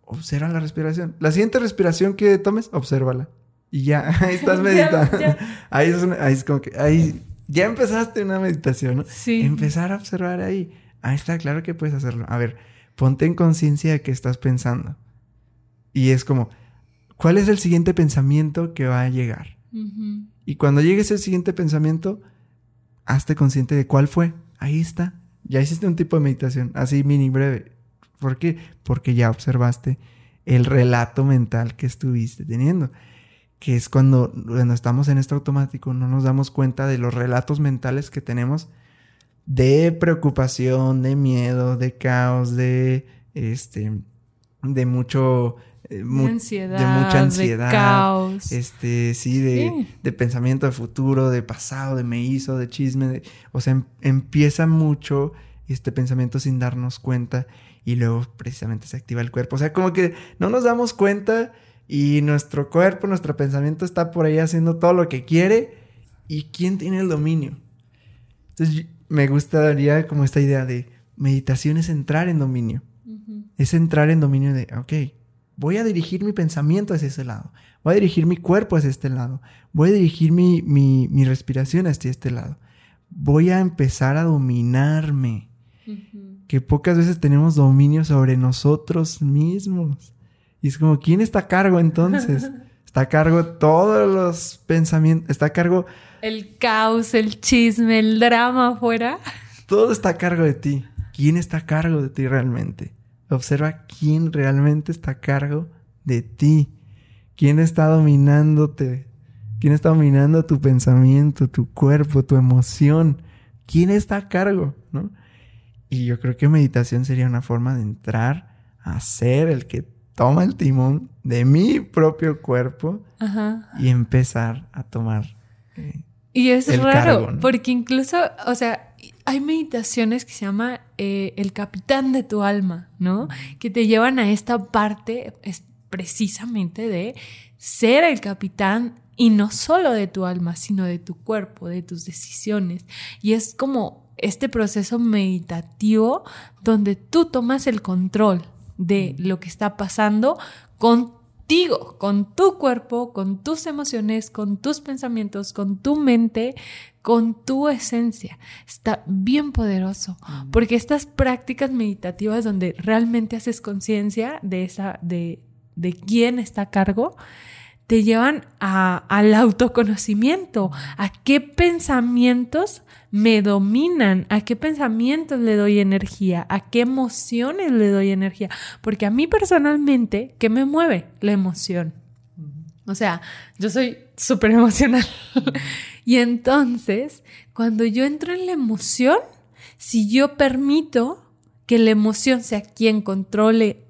Observa la respiración. La siguiente respiración que tomes, obsérvala. Y ya, ahí estás meditando. Ahí, es ahí es como que, ahí ya empezaste una meditación, ¿no? Sí. Empezar a observar ahí. Ahí está, claro que puedes hacerlo. A ver, ponte en conciencia de qué estás pensando. Y es como, ¿cuál es el siguiente pensamiento que va a llegar? Y cuando llegue ese siguiente pensamiento, hazte consciente de cuál fue. Ahí está. Ya hiciste un tipo de meditación, así mini breve. ¿Por qué? Porque ya observaste el relato mental que estuviste teniendo. Que es cuando, cuando estamos en este automático, no nos damos cuenta de los relatos mentales que tenemos de preocupación, de miedo, de caos, de este, de mucho eh, de, ansiedad, de mucha ansiedad, de caos. este, sí, de, de, pensamiento de futuro, de pasado, de me hizo, de chisme, o sea, em, empieza mucho este pensamiento sin darnos cuenta y luego precisamente se activa el cuerpo, o sea, como que no nos damos cuenta y nuestro cuerpo, nuestro pensamiento está por ahí haciendo todo lo que quiere y quién tiene el dominio. Entonces, me gustaría como esta idea de meditación es entrar en dominio. Es entrar en dominio de, ok, voy a dirigir mi pensamiento hacia ese lado. Voy a dirigir mi cuerpo hacia este lado. Voy a dirigir mi, mi, respiración hacia este lado. Voy a empezar a dominarme. Que pocas veces tenemos dominio sobre nosotros mismos. Y es como, ¿quién está a cargo entonces? Está a cargo todos los pensamientos. Está a cargo el caos, el chisme, el drama afuera. Todo está a cargo de ti. ¿Quién está a cargo de ti realmente? Observa quién realmente está a cargo de ti. ¿Quién está dominándote? ¿Quién está dominando tu pensamiento, tu cuerpo, tu emoción? ¿Quién está a cargo? ¿No? Y yo creo que meditación sería una forma de entrar a ser el que toma el timón de mi propio cuerpo y empezar a tomar eh, y es raro, porque incluso, o sea, hay meditaciones que se llama eh, el capitán de tu alma, ¿no? Que te llevan a esta parte es precisamente de ser el capitán y no solo de tu alma, sino de tu cuerpo, de tus decisiones. Y es como este proceso meditativo donde tú tomas el control de lo que está pasando con contigo, con tu cuerpo, con tus emociones, con tus pensamientos, con tu mente, con tu esencia. Está bien poderoso, porque estas prácticas meditativas donde realmente haces conciencia de esa, de, de quién está a cargo, te llevan a, al autoconocimiento, a qué pensamientos me dominan, a qué pensamientos le doy energía, a qué emociones le doy energía, porque a mí personalmente, ¿qué me mueve? La emoción. O sea, yo soy súper emocional. Y entonces, cuando yo entro en la emoción, si yo permito que la emoción sea quien controle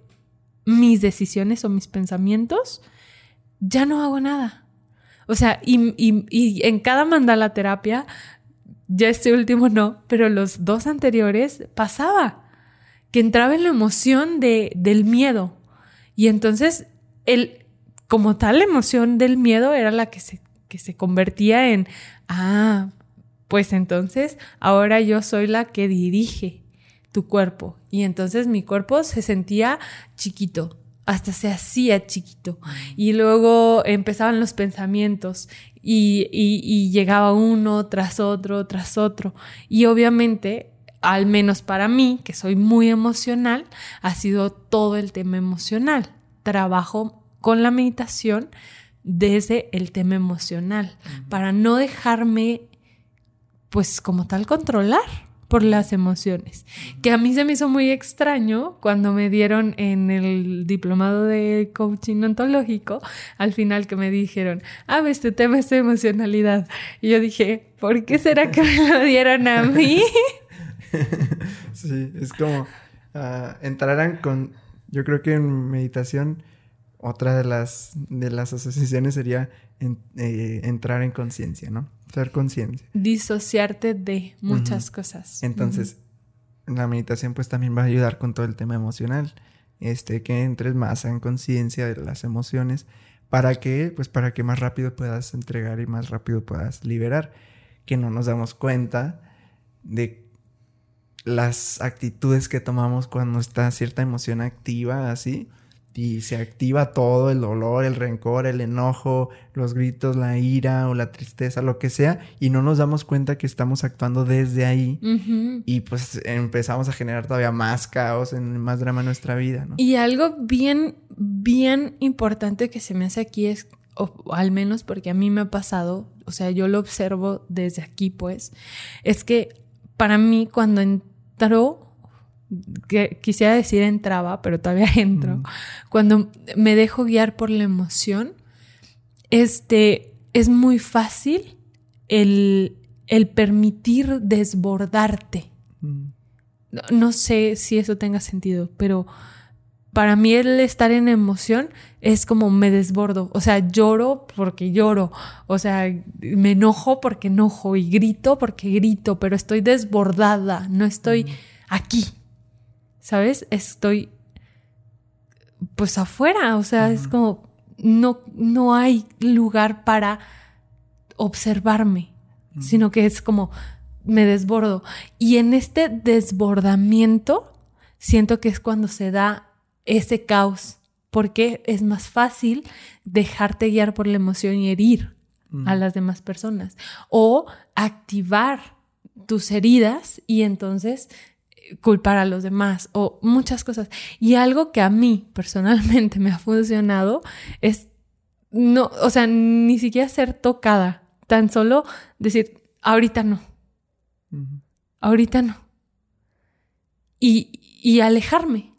mis decisiones o mis pensamientos, ya no hago nada. O sea, y, en cada mandala terapia, ya este último no, pero los dos anteriores pasaba, que entraba en la emoción de, del miedo. Y entonces, el, como tal, la emoción del miedo era la que se, que se convertía en, ah, pues entonces ahora yo soy la que dirige tu cuerpo. Y entonces mi cuerpo se sentía chiquito, hasta se hacía chiquito. Y luego empezaban los pensamientos y, y, llegaba uno tras otro, tras otro. Y obviamente, al menos para mí, que soy muy emocional, ha sido todo el tema emocional. Trabajo con la meditación desde el tema emocional, para no dejarme, pues como tal, controlar por las emociones. Que a mí se me hizo muy extraño cuando me dieron en el diplomado de coaching ontológico, al final que me dijeron, ah, ves, tu tema es emocionalidad. Y yo dije, ¿por qué será que me lo dieron a mí? sí, es como uh, entrarán con, yo creo que en meditación, otra de las, de las asociaciones sería eh, entrar en conciencia, ¿no? Ser conciencia. Disociarte de muchas cosas. Entonces, la meditación pues también va a ayudar con todo el tema emocional. Este, que entres más en conciencia de las emociones. ¿Para que Pues para que más rápido puedas entregar y más rápido puedas liberar. Que no nos damos cuenta de las actitudes que tomamos cuando está cierta emoción activa, así. Y se activa todo, el dolor, el rencor, el enojo, los gritos, la ira o la tristeza, lo que sea, y no nos damos cuenta que estamos actuando desde ahí y pues empezamos a generar todavía más caos, en más drama en nuestra vida. ¿no? Y algo bien, bien importante que se me hace aquí es, o al menos porque a mí me ha pasado, o sea, yo lo observo desde aquí, pues, es que para mí cuando entró que quisiera decir entraba, pero todavía entro, cuando me dejo guiar por la emoción, este, es muy fácil el, el permitir desbordarte. No, no, sé si eso tenga sentido, pero para mí el estar en emoción es como me desbordo. O sea, lloro porque lloro. O sea, me enojo porque enojo y grito porque grito, pero estoy desbordada, no estoy aquí. ¿Sabes? Estoy pues afuera, o sea, es como no, no hay lugar para observarme, sino que es como me desbordo. Y en este desbordamiento siento que es cuando se da ese caos, porque es más fácil dejarte guiar por la emoción y herir a las demás personas o activar tus heridas y entonces culpar a los demás o muchas cosas. Y algo que a mí personalmente me ha funcionado es no, o sea, ni siquiera ser tocada, tan solo decir, ahorita no, ahorita no. Y, y, alejarme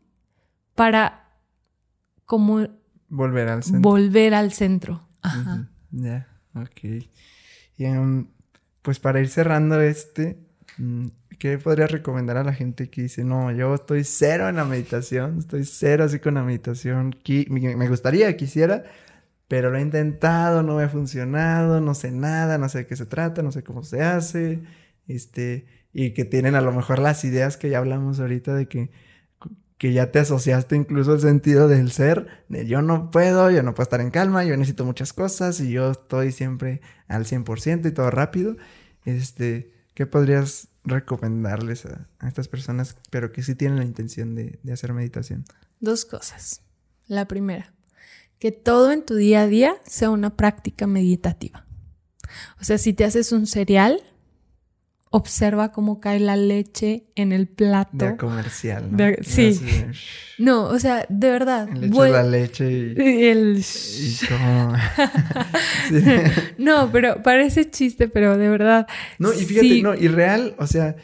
para como... Volver al centro. Volver al centro. Ajá. Ya, ok. Y, um, pues para ir cerrando este, mm, ¿Qué podrías recomendar a la gente que dice, no, yo estoy cero en la meditación, estoy cero así con la meditación, me gustaría, quisiera, pero lo he intentado, no me ha funcionado, no sé nada, no sé de qué se trata, no sé cómo se hace, este, y que tienen a lo mejor las ideas que ya hablamos ahorita de que, que ya te asociaste incluso el sentido del ser, de yo no puedo, yo no puedo estar en calma, yo necesito muchas cosas y yo estoy siempre al 100% y todo rápido, este, ¿qué podrías recomendarles a, estas personas, pero que sí tienen la intención de, hacer meditación? Dos cosas. La primera, que todo en tu día a día sea una práctica meditativa. O sea, si te haces un cereal, observa cómo cae la leche en el plato. De comercial, ¿no? sí. No, o sea, de verdad. Le la leche y... El... No, pero parece chiste, pero de verdad. No, y fíjate, no, y real, o sea,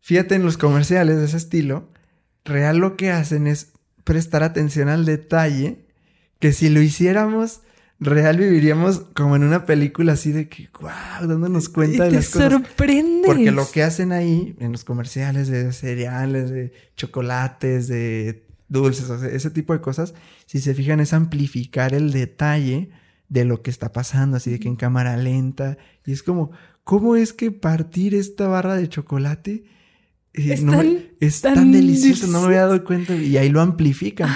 fíjate en los comerciales de ese estilo, real lo que hacen es prestar atención al detalle que si lo hiciéramos real viviríamos como en una película así de que, wow, dándonos cuenta de las cosas. sorprende. Porque lo que hacen ahí en los comerciales de cereales, de chocolates, de dulces, o sea, ese tipo de cosas, si se fijan, es amplificar el detalle de lo que está pasando, así de que en cámara lenta. Y es como, ¿cómo es que partir esta barra de chocolate es, tan, delicioso, no me había dado cuenta y ahí lo amplifican.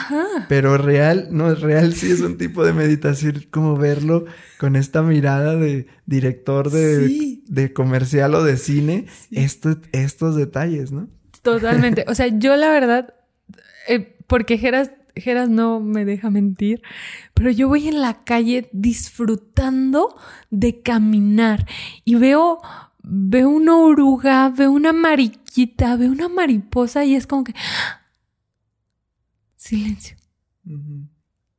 Pero real, no es real, sí es un tipo de meditación, como verlo con esta mirada de director de, de comercial o de cine, estos detalles, ¿no? Totalmente. O sea, yo la verdad, eh, porque Geras, Geras no me deja mentir, pero yo voy en la calle disfrutando de caminar y veo veo una oruga, veo una mariquita, veo una mariposa y es como que... Silencio.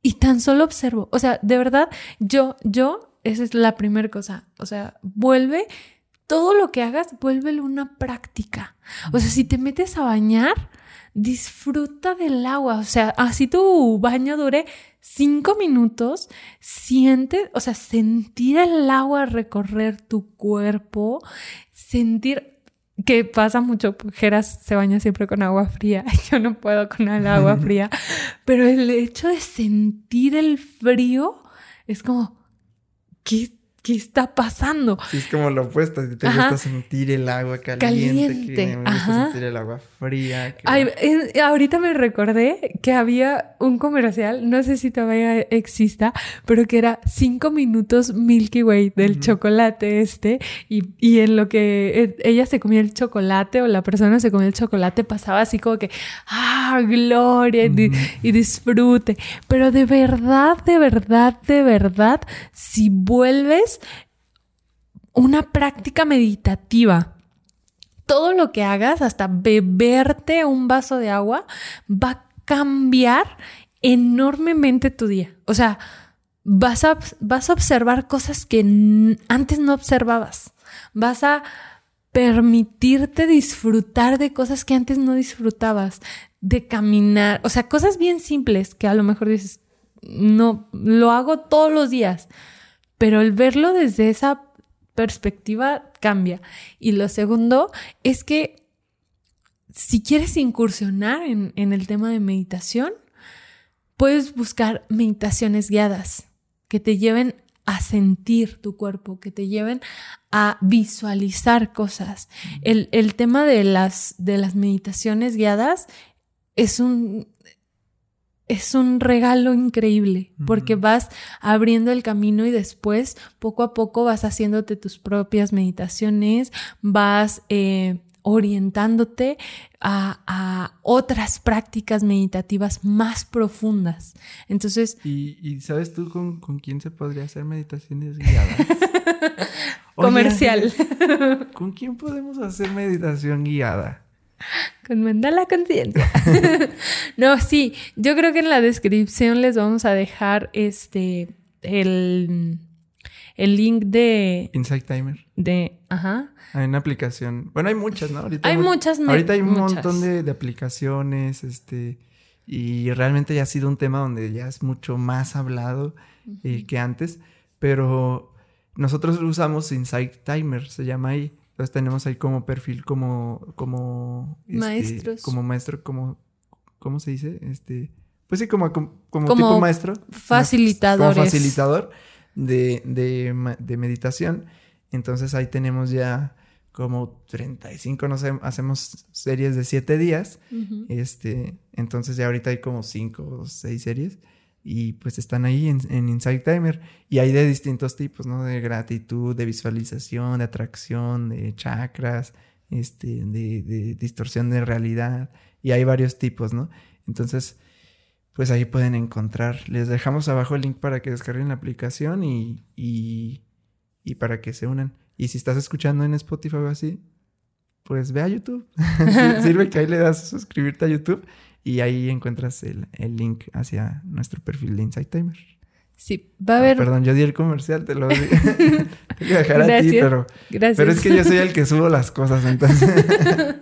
Y tan solo observo. O sea, de verdad, yo, yo, esa es la primera cosa. O sea, vuelve, todo lo que hagas, vuélvelo una práctica. O sea, si te metes a bañar, disfruta del agua. O sea, así tu baño dure cinco minutos, siente, o sea, sentir el agua recorrer tu cuerpo, sentir que pasa mucho, Geras se baña siempre con agua fría, yo no puedo con el agua fría, pero el hecho de sentir el frío es como, ¿qué ¿qué está pasando? Sí, es como lo opuesto, te gusta sentir el agua caliente, caliente. Que me gusta sentir el agua fría. ahorita me recordé que había un comercial, no sé si todavía exista, pero que era cinco minutos Milky Way del chocolate este, y, y, en lo que e, ella se comía el chocolate o la persona se comía el chocolate, pasaba así como que, ah, gloria y disfrute. Pero de verdad, de verdad, de verdad, si vuelves una práctica meditativa. Todo lo que hagas, hasta beberte un vaso de agua, va a cambiar enormemente tu día. O sea, vas a, vas a observar cosas que antes no observabas. Vas a permitirte disfrutar de cosas que antes no disfrutabas, de caminar, o sea, cosas bien simples que a lo mejor dices, no, lo hago todos los días, pero el verlo desde esa perspectiva cambia. Y lo segundo es que si quieres incursionar en, el tema de meditación, puedes buscar meditaciones guiadas que te lleven a sentir tu cuerpo, que te lleven a visualizar cosas. El, el tema de las, de las meditaciones guiadas es un, es un regalo increíble porque vas abriendo el camino y después poco a poco vas haciéndote tus propias meditaciones, vas eh, orientándote a, otras prácticas meditativas más profundas. Entonces... ¿Y, sabes tú con, quién se podría hacer meditaciones guiadas? Comercial. ¿Con quién podemos hacer meditación guiada? Con mandala consciente. no, sí, yo creo que en la descripción les vamos a dejar este el, el link de Insight Timer. De, ajá. Hay una aplicación. Bueno, hay muchas, ¿no? Ahorita hay, muchas. Ahorita hay un montón de, aplicaciones, este, y realmente ya ha sido un tema donde ya es mucho más hablado eh, que antes, pero nosotros usamos Insight Timer, se llama ahí. Entonces tenemos ahí como perfil como, como este, maestros. Como maestro, como, ¿cómo se dice? Este, pues sí, como, como, tipo maestro. Facilitador. Como facilitador de, de, de, meditación. Entonces ahí tenemos ya como 35, no sé, hacemos series de 7 días. Este, entonces ya ahorita hay como 5 o 6 series y pues están ahí en, en Insight Timer y hay de distintos tipos, ¿no? De gratitud, de visualización, de atracción, de chakras, este, de, distorsión de realidad y hay varios tipos, ¿no? Entonces, pues ahí pueden encontrar. Les dejamos abajo el link para que descarguen la aplicación y, y, y para que se unan. Y si estás escuchando en Spotify o así, pues ve a YouTube. Sirve que ahí le das suscribirte a YouTube y ahí encuentras el, link hacia nuestro perfil de Insight Timer. Sí, va a haber. Ah, perdón, yo di el comercial, te lo di. te voy a dejar a ti, pero. Gracias. Pero es que yo soy el que subo las cosas, entonces.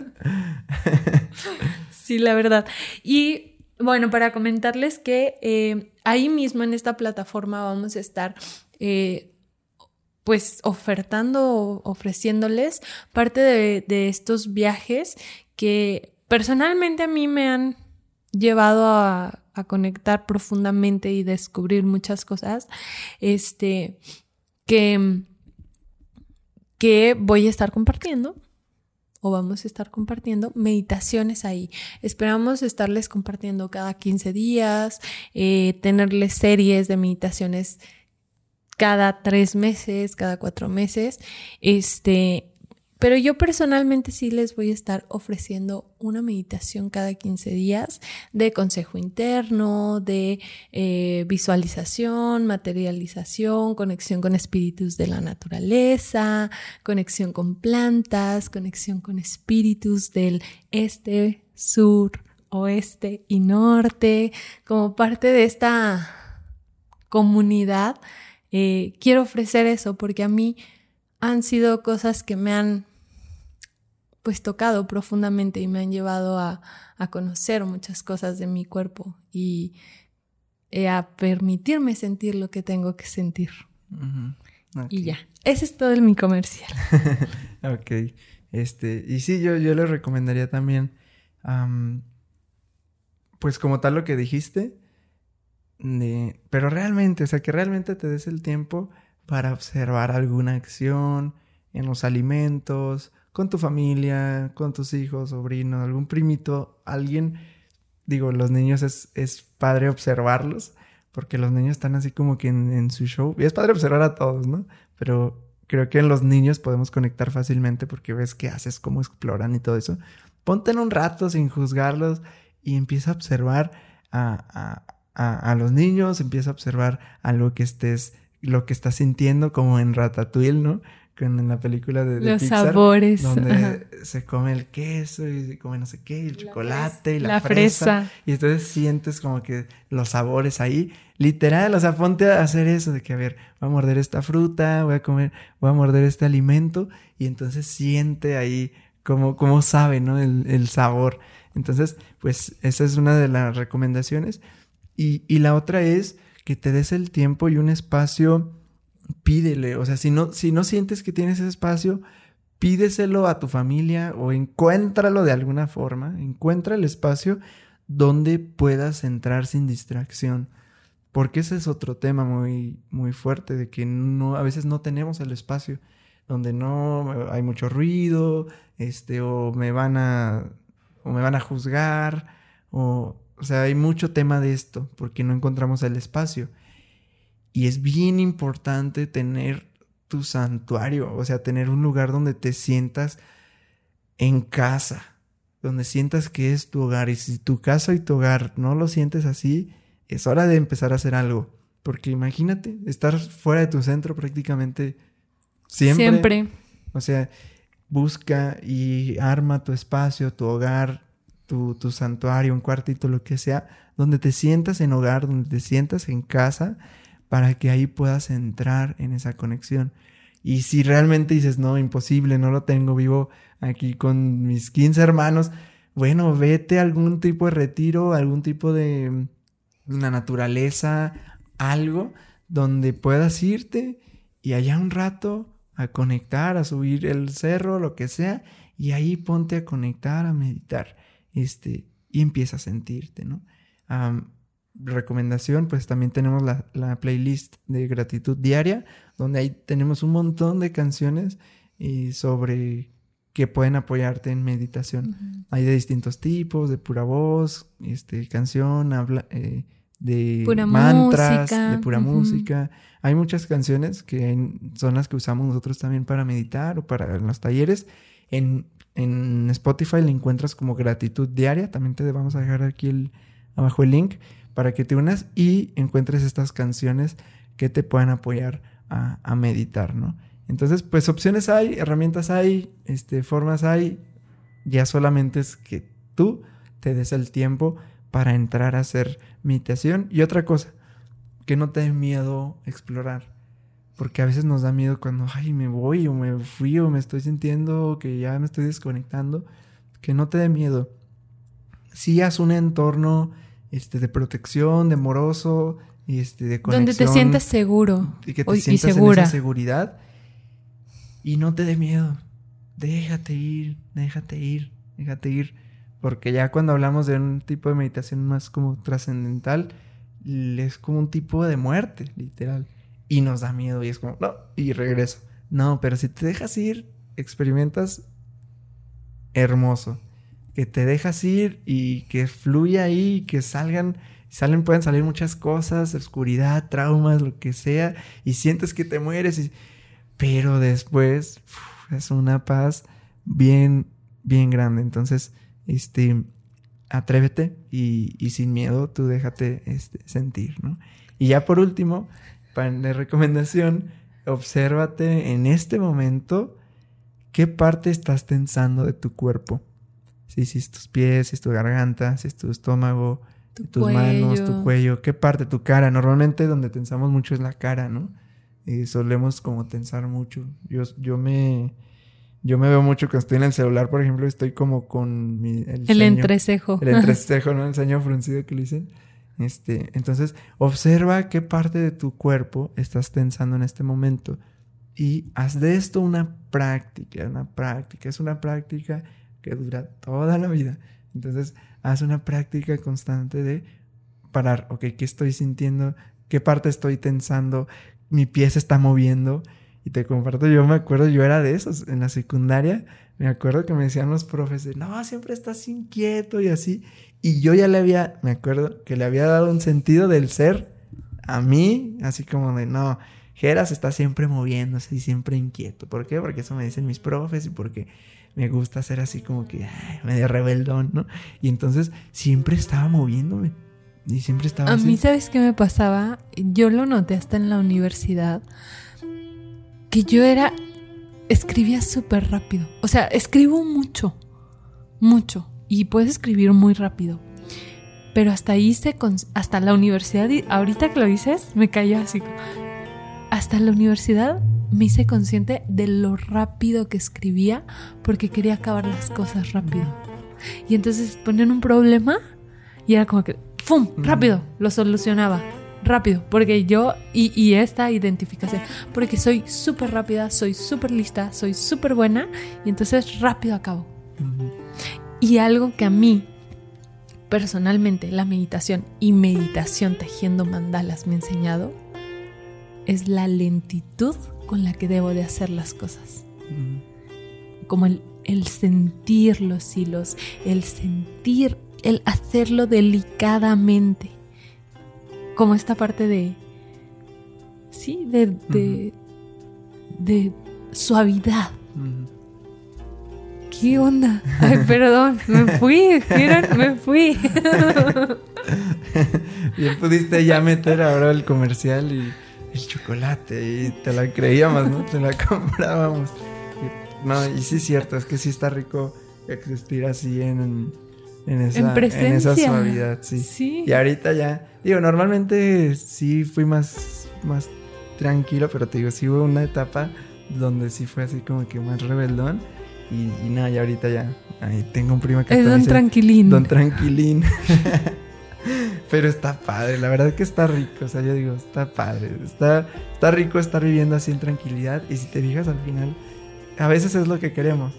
sí, la verdad. Y bueno, para comentarles que eh, ahí mismo en esta plataforma vamos a estar. Eh, pues ofertando, ofreciéndoles parte de, de estos viajes que personalmente a mí me han llevado a, conectar profundamente y descubrir muchas cosas, este, que, que voy a estar compartiendo o vamos a estar compartiendo meditaciones ahí. Esperamos estarles compartiendo cada 15 días, eh, tenerles series de meditaciones cada tres meses, cada cuatro meses, este, pero yo personalmente sí les voy a estar ofreciendo una meditación cada 15 días de consejo interno, de eh, visualización, materialización, conexión con espíritus de la naturaleza, conexión con plantas, conexión con espíritus del este, sur, oeste y norte. Como parte de esta comunidad, eh, quiero ofrecer eso porque a mí han sido cosas que me han pues tocado profundamente y me han llevado a, conocer muchas cosas de mi cuerpo y eh, a permitirme sentir lo que tengo que sentir. Y ya, ese es todo el mi comercial. ok, este, y sí, yo, yo le recomendaría también, pues como tal lo que dijiste, de, pero realmente, o sea, que realmente te des el tiempo para observar alguna acción en los alimentos, con tu familia, con tus hijos, sobrinos, algún primito, alguien. Digo, los niños es, es padre observarlos, porque los niños están así como que en, su show. Y es padre observar a todos, ¿no? Pero creo que en los niños podemos conectar fácilmente porque ves qué haces, cómo exploran y todo eso. Ponte en un rato sin juzgarlos y empieza a observar a, a, a, los niños, empieza a observar a lo que estés, lo que estás sintiendo, como en Ratatouille, ¿no? En la película de, los Pixar, sabores donde se come el queso y se come no sé qué, y el chocolate y la, la fresa, fresa. Y entonces sientes como que los sabores ahí. Literal, o sea, ponte a hacer eso de que, a ver, voy a morder esta fruta, voy a comer, voy a morder este alimento. Y entonces siente ahí como, como sabe, ¿no? El, el sabor. Entonces, pues esa es una de las recomendaciones. Y, y la otra es que te des el tiempo y un espacio pídele, o sea, si no, si no sientes que tienes espacio, pídeselo a tu familia o encuéntralo de alguna forma, encuentra el espacio donde puedas entrar sin distracción. Porque ese es otro tema muy, muy fuerte, de que no, a veces no tenemos el espacio, donde no hay mucho ruido, este, o me van a, o me van a juzgar, o, o sea, hay mucho tema de esto, porque no encontramos el espacio. Y es bien importante tener tu santuario, o sea, tener un lugar donde te sientas en casa, donde sientas que es tu hogar. Y si tu casa y tu hogar no lo sientes así, es hora de empezar a hacer algo. Porque imagínate estar fuera de tu centro prácticamente siempre. Siempre. O sea, busca y arma tu espacio, tu hogar, tu, tu santuario, un cuartito, lo que sea, donde te sientas en hogar, donde te sientas en casa para que ahí puedas entrar en esa conexión. Y si realmente dices, no, imposible, no lo tengo vivo aquí con mis 15 hermanos, bueno, vete a algún tipo de retiro, algún tipo de la naturaleza, algo donde puedas irte y allá un rato a conectar, a subir el cerro, lo que sea, y ahí ponte a conectar, a meditar, este, y empieza a sentirte, ¿no? Recomendación, pues también tenemos la, la, playlist de gratitud diaria, donde ahí tenemos un montón de canciones y sobre que pueden apoyarte en meditación. Uh -huh. Hay de distintos tipos, de pura voz, este, canción, habla, eh, de pura mantras, música. de pura uh -huh. música. Hay muchas canciones que son las que usamos nosotros también para meditar o para los talleres. En, en Spotify le encuentras como gratitud diaria. También te vamos a dejar aquí el, abajo el link para que te unas y encuentres estas canciones que te puedan apoyar a, meditar, ¿no? Entonces, pues opciones hay, herramientas hay, este, formas hay, ya solamente es que tú te des el tiempo para entrar a hacer meditación. Y otra cosa, que no te dé miedo explorar, porque a veces nos da miedo cuando, ay, me voy o me fui o me estoy sintiendo que ya me estoy desconectando, que no te dé miedo. Si haz un entorno este, de protección, de amoroso, este, de conexión. Donde te sientas seguro y que te sientas segura. en esa seguridad y no te dé miedo. Déjate ir, déjate ir, déjate ir. Porque ya cuando hablamos de un tipo de meditación más como trascendental, es como un tipo de muerte, literal. Y nos da miedo y es como, no, y regreso. No, pero si te dejas ir, experimentas hermoso que te dejas ir y que fluya ahí, que salgan, salen, pueden salir muchas cosas, oscuridad, traumas, lo que sea, y sientes que te mueres, y... pero después es una paz bien, bien grande. Entonces, este, atrévete y, y sin miedo, tú déjate este, sentir, ¿no? Y ya por último, para la recomendación, obsérvate en este momento qué parte estás tensando de tu cuerpo si, si es tus pies, si es tu garganta, si es tu estómago, tu tus cuello. manos, tu cuello, qué parte, tu cara. Normalmente donde tensamos mucho es la cara, ¿no? Y solemos como tensar mucho. Yo, yo me yo me veo mucho cuando estoy en el celular, por ejemplo, estoy como con mi, el, el ceño, entrecejo. El entrecejo, ¿no? El ceño fruncido que le dicen. Este, entonces, observa qué parte de tu cuerpo estás tensando en este momento y haz de esto una práctica, una práctica, es una práctica dura toda la vida. Entonces, haz una práctica constante de parar, ok, ¿qué estoy sintiendo? ¿Qué parte estoy tensando? mi pie se está moviendo. Y te comparto, yo me acuerdo, yo era de esos en la secundaria. Me acuerdo que me decían los profes, no, siempre estás inquieto y así. Y yo ya le había, me acuerdo, que le había dado un sentido del ser a mí, así como de, no, Geras está siempre moviéndose y siempre inquieto. ¿Por qué? Porque eso me dicen mis profes y porque me gusta ser así como que medio rebeldón, ¿no? Y entonces siempre estaba moviéndome. Y siempre estaba... A mí, ¿sabes qué me pasaba? Yo lo noté hasta en la universidad. Que yo era... Escribía súper rápido. O sea, escribo mucho. Mucho. Y puedes escribir muy rápido. Pero hasta ahí se... Hasta la universidad... Y ahorita que lo dices, me cayó así hasta la universidad me hice consciente de lo rápido que escribía porque quería acabar las cosas rápido. Y entonces ponían un problema y era como que, ¡fum! Rápido, lo solucionaba. Rápido, porque yo, y, esta identificación, porque soy súper rápida, soy súper lista, soy súper buena, y entonces rápido acabo. Y algo que a mí, personalmente, la meditación y meditación tejiendo mandalas me ha enseñado es la lentitud con la que debo de hacer las cosas. Como el, sentir los hilos, el sentir, el hacerlo delicadamente. Como esta parte de, sí, de, de, suavidad. ¿Qué onda? Ay, perdón, me fui, me fui. Bien pudiste ya meter ahora el comercial y el chocolate y te la creíamos, ¿no? Te la comprábamos. no, y sí es cierto, es que sí está rico existir así en, en, esa, en, esa suavidad, sí. Y ahorita ya, digo, normalmente sí fui más, más tranquilo, pero te digo, sí hubo una etapa donde sí fue así como que más rebeldón. Y, nada, y ahorita ya, ahí tengo un primo que... Es Don Tranquilín. Don Tranquilín. Pero está padre, la verdad que está rico, o sea, yo digo, está padre, está, está rico estar viviendo así en tranquilidad y si te fijas al final, a veces es lo que queremos.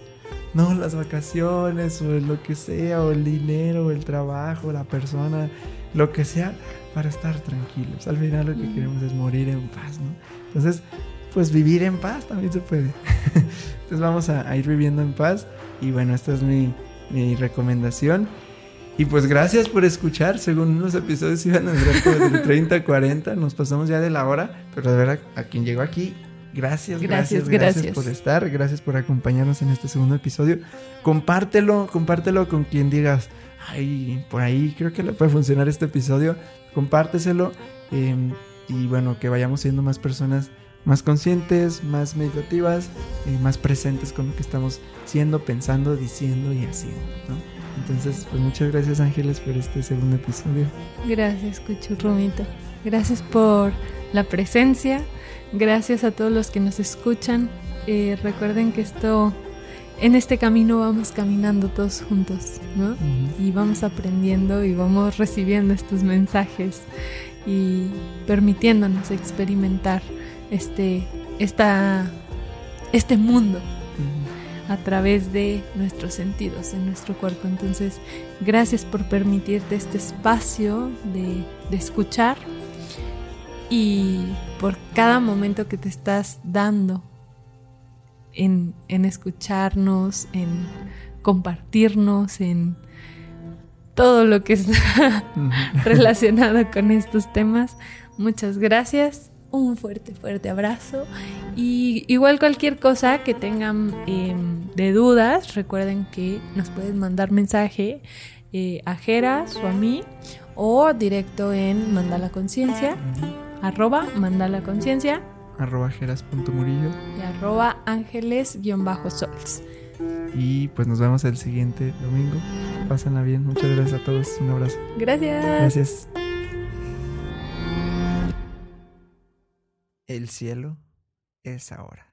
No, las vacaciones o lo que sea, o el dinero, o el trabajo, la persona, lo que sea, para estar tranquilos. Al final lo que mm. queremos es morir en paz, ¿no? Entonces, pues vivir en paz también se puede. Entonces vamos a, ir viviendo en paz y bueno, esta es mi, mi recomendación. Y pues gracias por escuchar. Según unos episodios iban a durar como de 30 a 40. Nos pasamos ya de la hora. Pero de verdad, a quien llegó aquí, gracias, gracias, gracias, por estar. Gracias por acompañarnos en este segundo episodio. Compártelo, compártelo con quien digas, ay, por ahí creo que le puede funcionar este episodio. Compárteselo. Em, y bueno, que vayamos siendo más personas más conscientes, más meditativas, y más presentes con lo que estamos siendo, pensando, diciendo y haciendo. ¿no? Entonces, pues muchas gracias Ángeles por este segundo episodio. Gracias, Cuchurrumito. Gracias por la presencia. Gracias a todos los que nos escuchan. Eh, recuerden que esto, en este camino vamos caminando todos juntos, ¿no? Y vamos aprendiendo y vamos recibiendo estos mensajes y permitiéndonos experimentar este, esta, este mundo a través de nuestros sentidos, en nuestro cuerpo. Entonces, gracias por permitirte este espacio de, escuchar y por cada momento que te estás dando en, escucharnos, en compartirnos, en todo lo que está relacionado con estos temas. Muchas gracias un fuerte, fuerte abrazo. Y igual cualquier cosa que tengan em, de dudas, recuerden que nos pueden mandar mensaje eh, a Jeras o a mí o directo en Mandala Conciencia, arroba Mandala Conciencia, arroba jeras.murillo y arroba ángeles-sols. Y pues nos vemos el siguiente domingo. Pásenla bien. Muchas gracias a todos. Un abrazo. Gracias. Gracias. El cielo es ahora.